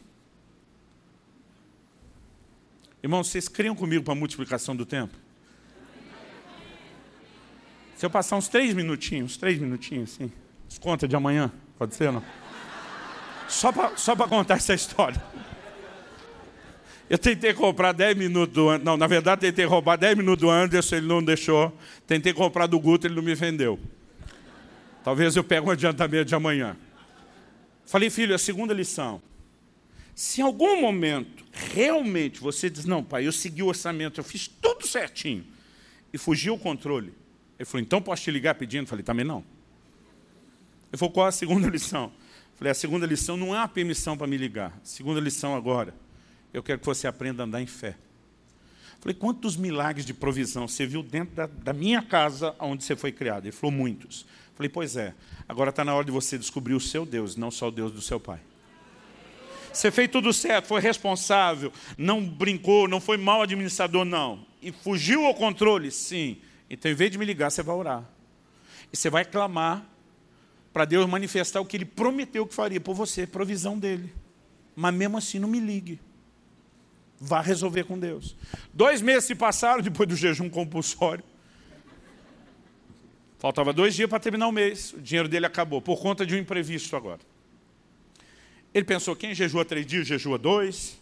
Irmãos, vocês criam comigo para a multiplicação do tempo? Se eu passar uns três minutinhos, três minutinhos, assim, conta de amanhã, pode ser não? Só para só contar essa história. Eu tentei comprar 10 minutos do Anderson. Não, na verdade, tentei roubar 10 minutos do Anderson, ele não deixou. Tentei comprar do Guto, ele não me vendeu. Talvez eu pegue um adiantamento de amanhã. Falei, filho, a segunda lição. Se em algum momento realmente você diz, não, pai, eu segui o orçamento, eu fiz tudo certinho, e fugiu o controle. Ele falou, então posso te ligar pedindo? Falei, também não. Ele falou, qual a segunda lição? Falei, a segunda lição não é uma permissão para me ligar. A segunda lição agora eu quero que você aprenda a andar em fé. Falei, quantos milagres de provisão você viu dentro da, da minha casa onde você foi criado? Ele falou, muitos. Falei, pois é, agora está na hora de você descobrir o seu Deus, não só o Deus do seu pai. Você fez tudo certo, foi responsável, não brincou, não foi mal administrador, não. E fugiu ao controle, sim. Então, em vez de me ligar, você vai orar. E você vai clamar para Deus manifestar o que Ele prometeu que faria por você, provisão dEle. Mas mesmo assim, não me ligue. Vá resolver com Deus. Dois meses se passaram depois do jejum compulsório. Faltava dois dias para terminar o mês. O dinheiro dele acabou, por conta de um imprevisto agora. Ele pensou, quem jejua três dias, jejua dois.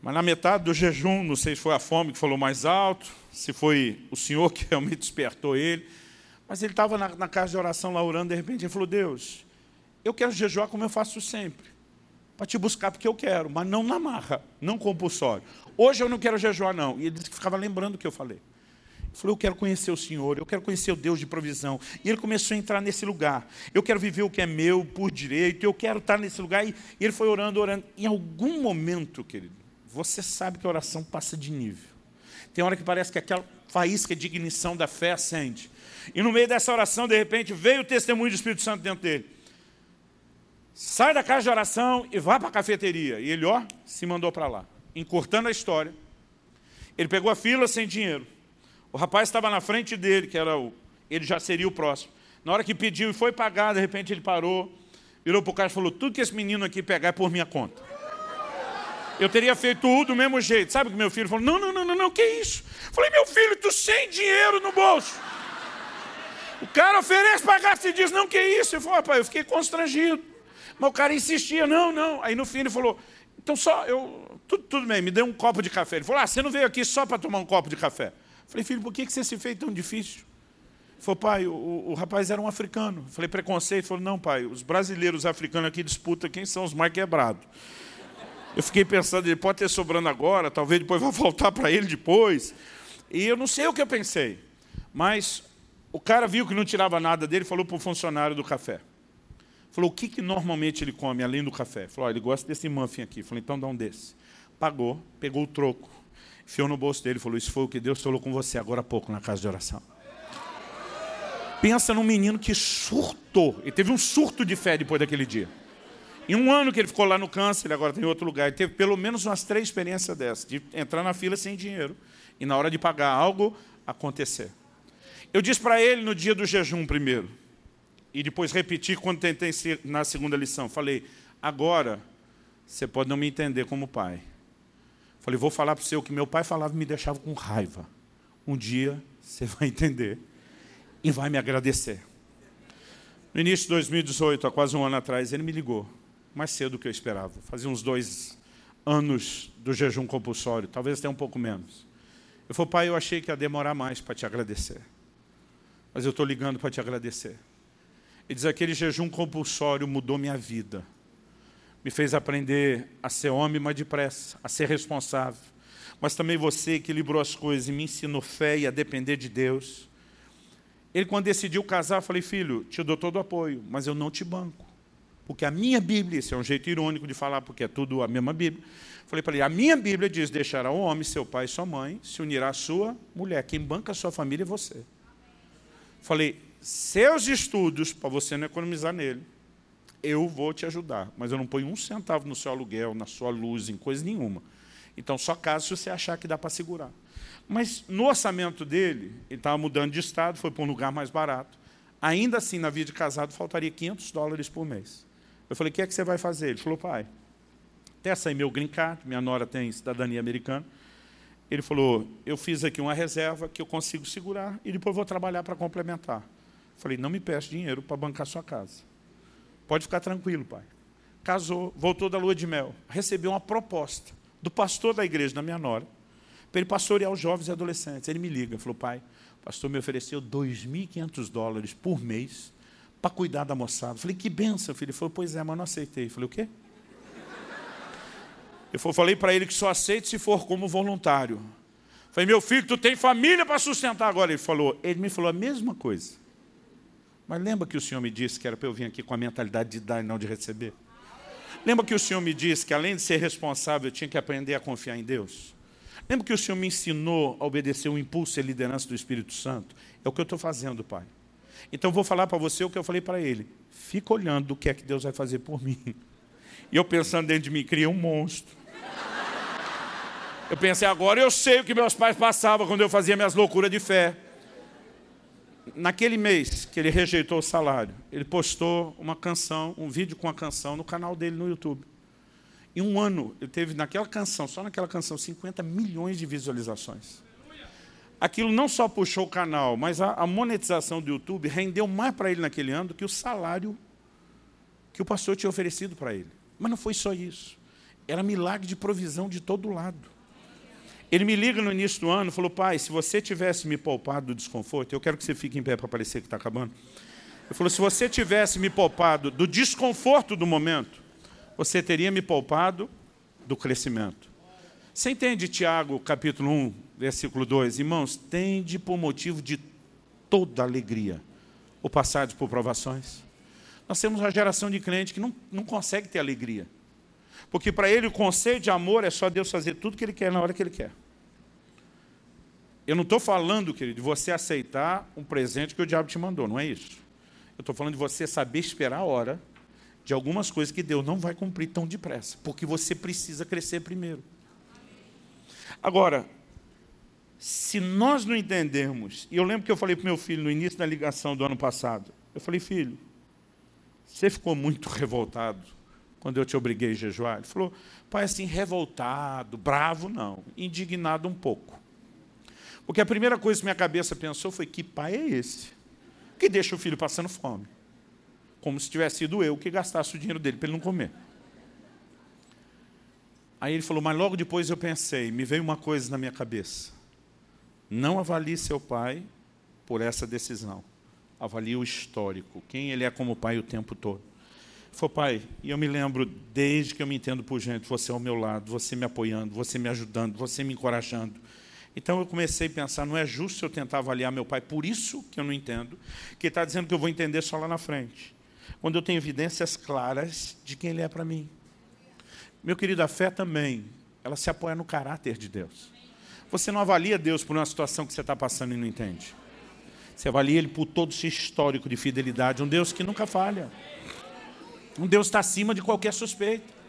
Mas na metade do jejum, não sei se foi a fome que falou mais alto, se foi o Senhor que realmente despertou ele. Mas ele estava na, na casa de oração lá orando, de repente ele falou, Deus, eu quero jejuar como eu faço sempre para te buscar porque eu quero, mas não na marra, não compulsório. Hoje eu não quero jejuar, não. E ele disse que ficava lembrando o que eu falei. Ele falou, eu quero conhecer o Senhor, eu quero conhecer o Deus de provisão. E ele começou a entrar nesse lugar. Eu quero viver o que é meu por direito, eu quero estar nesse lugar. E ele foi orando, orando. Em algum momento, querido, você sabe que a oração passa de nível. Tem hora que parece que aquela faísca de ignição da fé acende. E no meio dessa oração, de repente, veio o testemunho do Espírito Santo dentro dele sai da casa de oração e vai para a cafeteria. E ele, ó, se mandou para lá. Encurtando a história, ele pegou a fila sem dinheiro. O rapaz estava na frente dele, que era o, ele já seria o próximo. Na hora que pediu e foi pagar, de repente ele parou, virou para o cara e falou, tudo que esse menino aqui pegar é por minha conta. Eu teria feito tudo do mesmo jeito. Sabe o que meu filho falou? Não, não, não, não, não, que isso? Falei, meu filho, tu sem dinheiro no bolso. O cara oferece pagar, se diz, não, que isso? Ele falou, rapaz, eu fiquei constrangido. Mas o cara insistia, não, não. Aí no fim ele falou, então só, eu, tudo, tudo bem, me dê um copo de café. Ele falou, ah, você não veio aqui só para tomar um copo de café? Eu falei, filho, por que você se fez tão difícil? Ele falou, pai, o, o, rapaz era um africano. Eu falei, preconceito? Ele falou, não, pai, os brasileiros africanos aqui disputam quem são os mais quebrados. Eu fiquei pensando, ele pode ter sobrando agora, talvez depois vá voltar para ele depois. E eu não sei o que eu pensei. Mas o cara viu que não tirava nada dele, falou para o funcionário do café. Falou, o que, que normalmente ele come, além do café? Falou, ele gosta desse muffin aqui. Falei, então dá um desse. Pagou, pegou o troco, enfiou no bolso dele falou, isso foi o que Deus falou com você agora há pouco na casa de oração. Pensa num menino que surtou. Ele teve um surto de fé depois daquele dia. Em um ano que ele ficou lá no câncer, ele agora tem outro lugar. Ele teve pelo menos umas três experiências dessas, de entrar na fila sem dinheiro e na hora de pagar algo acontecer. Eu disse para ele no dia do jejum primeiro, e depois repeti quando tentei na segunda lição. Falei, agora você pode não me entender como pai. Falei, vou falar para você o que meu pai falava e me deixava com raiva. Um dia você vai entender e vai me agradecer. No início de 2018, há quase um ano atrás, ele me ligou, mais cedo do que eu esperava. Fazia uns dois anos do jejum compulsório, talvez até um pouco menos. Eu falei, pai, eu achei que ia demorar mais para te agradecer. Mas eu estou ligando para te agradecer. Ele diz: aquele jejum compulsório mudou minha vida. Me fez aprender a ser homem mais depressa, a ser responsável. Mas também você equilibrou as coisas e me ensinou fé e a depender de Deus. Ele, quando decidiu casar, eu falei: filho, te dou todo o apoio, mas eu não te banco. Porque a minha Bíblia, esse é um jeito irônico de falar, porque é tudo a mesma Bíblia. Falei para ele: a minha Bíblia diz: deixará o homem, seu pai e sua mãe, se unirá à sua mulher. Quem banca a sua família é você. Falei: seus estudos, para você não economizar nele, eu vou te ajudar, mas eu não ponho um centavo no seu aluguel, na sua luz, em coisa nenhuma. Então, só caso se você achar que dá para segurar. Mas no orçamento dele, ele estava mudando de estado, foi para um lugar mais barato. Ainda assim, na vida de casado, faltaria 500 dólares por mês. Eu falei, o que é que você vai fazer? Ele falou, pai, até sair meu green card, minha nora tem cidadania americana. Ele falou, eu fiz aqui uma reserva que eu consigo segurar e depois vou trabalhar para complementar. Falei, não me peça dinheiro para bancar sua casa. Pode ficar tranquilo, pai. Casou, voltou da lua de mel, recebeu uma proposta do pastor da igreja, da minha nora, para ele pastorear os jovens e adolescentes. Ele me liga, falou, pai, o pastor me ofereceu 2.500 dólares por mês para cuidar da moçada. Falei, que benção, filho. Ele falou, pois é, mas não aceitei. Falei, o quê? Eu falei para ele que só aceito se for como voluntário. Falei, meu filho, tu tem família para sustentar agora. Ele falou, ele me falou a mesma coisa. Mas lembra que o Senhor me disse que era para eu vir aqui com a mentalidade de dar e não de receber? Lembra que o Senhor me disse que além de ser responsável, eu tinha que aprender a confiar em Deus? Lembra que o Senhor me ensinou a obedecer o impulso e a liderança do Espírito Santo? É o que eu estou fazendo, Pai. Então eu vou falar para você o que eu falei para ele. Fica olhando o que é que Deus vai fazer por mim. E eu pensando dentro de mim, cria um monstro. Eu pensei, agora eu sei o que meus pais passavam quando eu fazia minhas loucuras de fé. Naquele mês que ele rejeitou o salário, ele postou uma canção, um vídeo com a canção no canal dele no YouTube. Em um ano, ele teve naquela canção, só naquela canção, 50 milhões de visualizações. Aquilo não só puxou o canal, mas a, a monetização do YouTube rendeu mais para ele naquele ano do que o salário que o pastor tinha oferecido para ele. Mas não foi só isso. Era milagre de provisão de todo lado. Ele me liga no início do ano e falou, pai, se você tivesse me poupado do desconforto, eu quero que você fique em pé para parecer que está acabando. Ele falou, se você tivesse me poupado do desconforto do momento, você teria me poupado do crescimento. Você entende Tiago, capítulo 1, versículo 2? Irmãos, tende por motivo de toda alegria o passar por provações. Nós temos uma geração de crente que não, não consegue ter alegria. Porque para ele o conceito de amor é só Deus fazer tudo que ele quer na hora que ele quer. Eu não estou falando, querido, de você aceitar um presente que o diabo te mandou, não é isso. Eu estou falando de você saber esperar a hora de algumas coisas que Deus não vai cumprir tão depressa, porque você precisa crescer primeiro. Agora, se nós não entendermos, e eu lembro que eu falei para meu filho no início da ligação do ano passado, eu falei, filho, você ficou muito revoltado quando eu te obriguei a jejuar? Ele falou, pai, assim, revoltado, bravo, não, indignado um pouco. Porque a primeira coisa que minha cabeça pensou foi, que pai é esse? Que deixa o filho passando fome como se tivesse sido eu que gastasse o dinheiro dele para ele não comer. Aí ele falou, mas logo depois eu pensei, me veio uma coisa na minha cabeça. Não avalie seu pai por essa decisão. Avalie o histórico, quem ele é como pai o tempo todo. Falou, pai, e eu me lembro, desde que eu me entendo por gente, você ao meu lado, você me apoiando, você me ajudando, você me encorajando. Então eu comecei a pensar, não é justo eu tentar avaliar meu pai, por isso que eu não entendo, que está dizendo que eu vou entender só lá na frente quando eu tenho evidências claras de quem Ele é para mim. Meu querido, a fé também, ela se apoia no caráter de Deus. Você não avalia Deus por uma situação que você está passando e não entende. Você avalia Ele por todo esse histórico de fidelidade. Um Deus que nunca falha. Um Deus está acima de qualquer suspeita.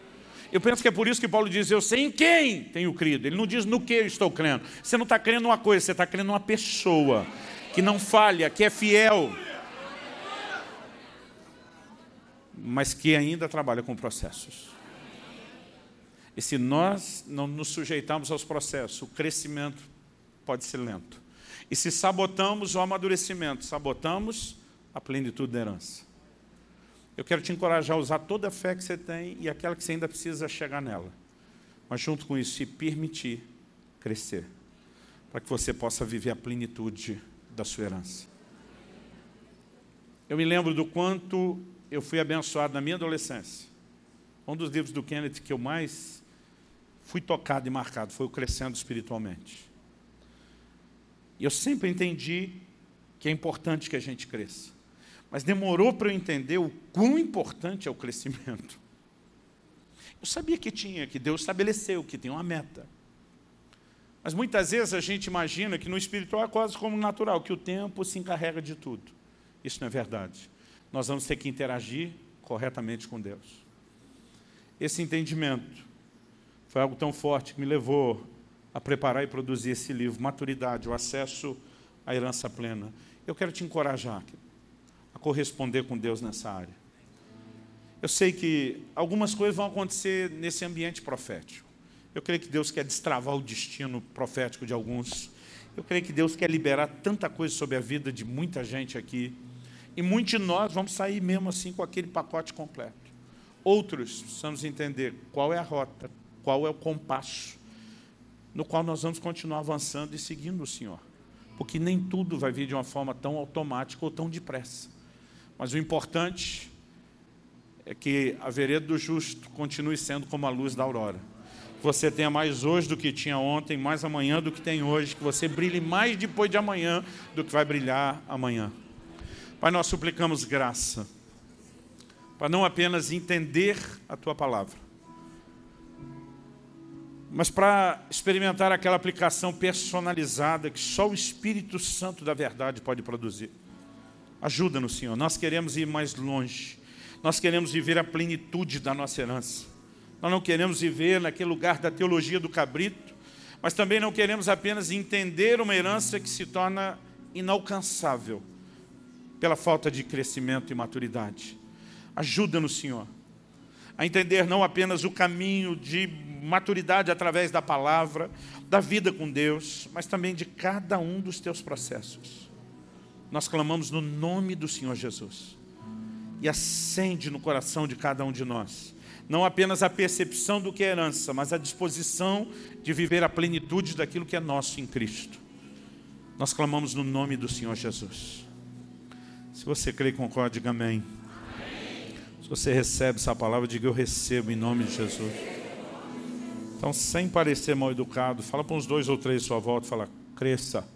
Eu penso que é por isso que Paulo diz, eu sei em quem tenho crido. Ele não diz no que eu estou crendo. Você não está crendo uma coisa, você está crendo uma pessoa que não falha, que é fiel mas que ainda trabalha com processos. E se nós não nos sujeitarmos aos processos, o crescimento pode ser lento. E se sabotamos o amadurecimento, sabotamos a plenitude da herança. Eu quero te encorajar a usar toda a fé que você tem e aquela que você ainda precisa chegar nela. Mas junto com isso, se permitir crescer, para que você possa viver a plenitude da sua herança. Eu me lembro do quanto eu fui abençoado na minha adolescência. Um dos livros do Kenneth que eu mais fui tocado e marcado foi o Crescendo Espiritualmente. E eu sempre entendi que é importante que a gente cresça. Mas demorou para eu entender o quão importante é o crescimento. Eu sabia que tinha, que Deus estabeleceu, que tem uma meta. Mas muitas vezes a gente imagina que no espiritual é quase como natural, que o tempo se encarrega de tudo. Isso não é verdade nós vamos ter que interagir corretamente com Deus. Esse entendimento foi algo tão forte que me levou a preparar e produzir esse livro, Maturidade, o acesso à herança plena. Eu quero te encorajar corresponder com Deus nessa área. Eu sei que algumas coisas vão acontecer nesse ambiente profético. Eu creio que Deus quer destravar o destino profético de alguns. Eu creio que Deus quer liberar tanta coisa sobre a vida de muita gente aqui. E muitos de nós vamos sair mesmo assim com aquele pacote completo. Outros precisamos entender qual é a rota, qual é o compasso, no qual nós vamos continuar avançando e seguindo o Senhor. Porque nem tudo vai vir de uma forma tão automática ou tão depressa. Mas o importante é que a vereda do justo continue sendo como a luz da aurora. Que você tenha mais hoje do que tinha ontem, mais amanhã do que tem hoje, que você brilhe mais depois de amanhã do que vai brilhar amanhã. Pai, nós suplicamos graça, para não apenas entender a Tua palavra, mas para experimentar aquela aplicação personalizada que só o Espírito Santo da verdade pode produzir. Ajuda-nos, Senhor, nós queremos ir mais longe nós queremos viver a plenitude da nossa herança. Nós não queremos viver naquele lugar da teologia do cabrito, mas também não queremos apenas entender uma herança que se torna inalcançável pela falta de crescimento e maturidade. Ajuda-nos, Senhor, a entender não apenas o caminho de maturidade através da palavra, da vida com Deus, mas também de cada um dos teus processos. Nós clamamos no nome do Senhor Jesus e acende no coração de cada um de nós. Não apenas a percepção do que é herança, mas a disposição de viver a plenitude daquilo que é nosso em Cristo. Nós clamamos no nome do Senhor Jesus. Se você crê e concorda, diga amém. amém. Se você recebe essa palavra, diga eu recebo em nome de Jesus. Então, sem parecer mal educado, fala para uns dois ou três à sua volta, fala, cresça.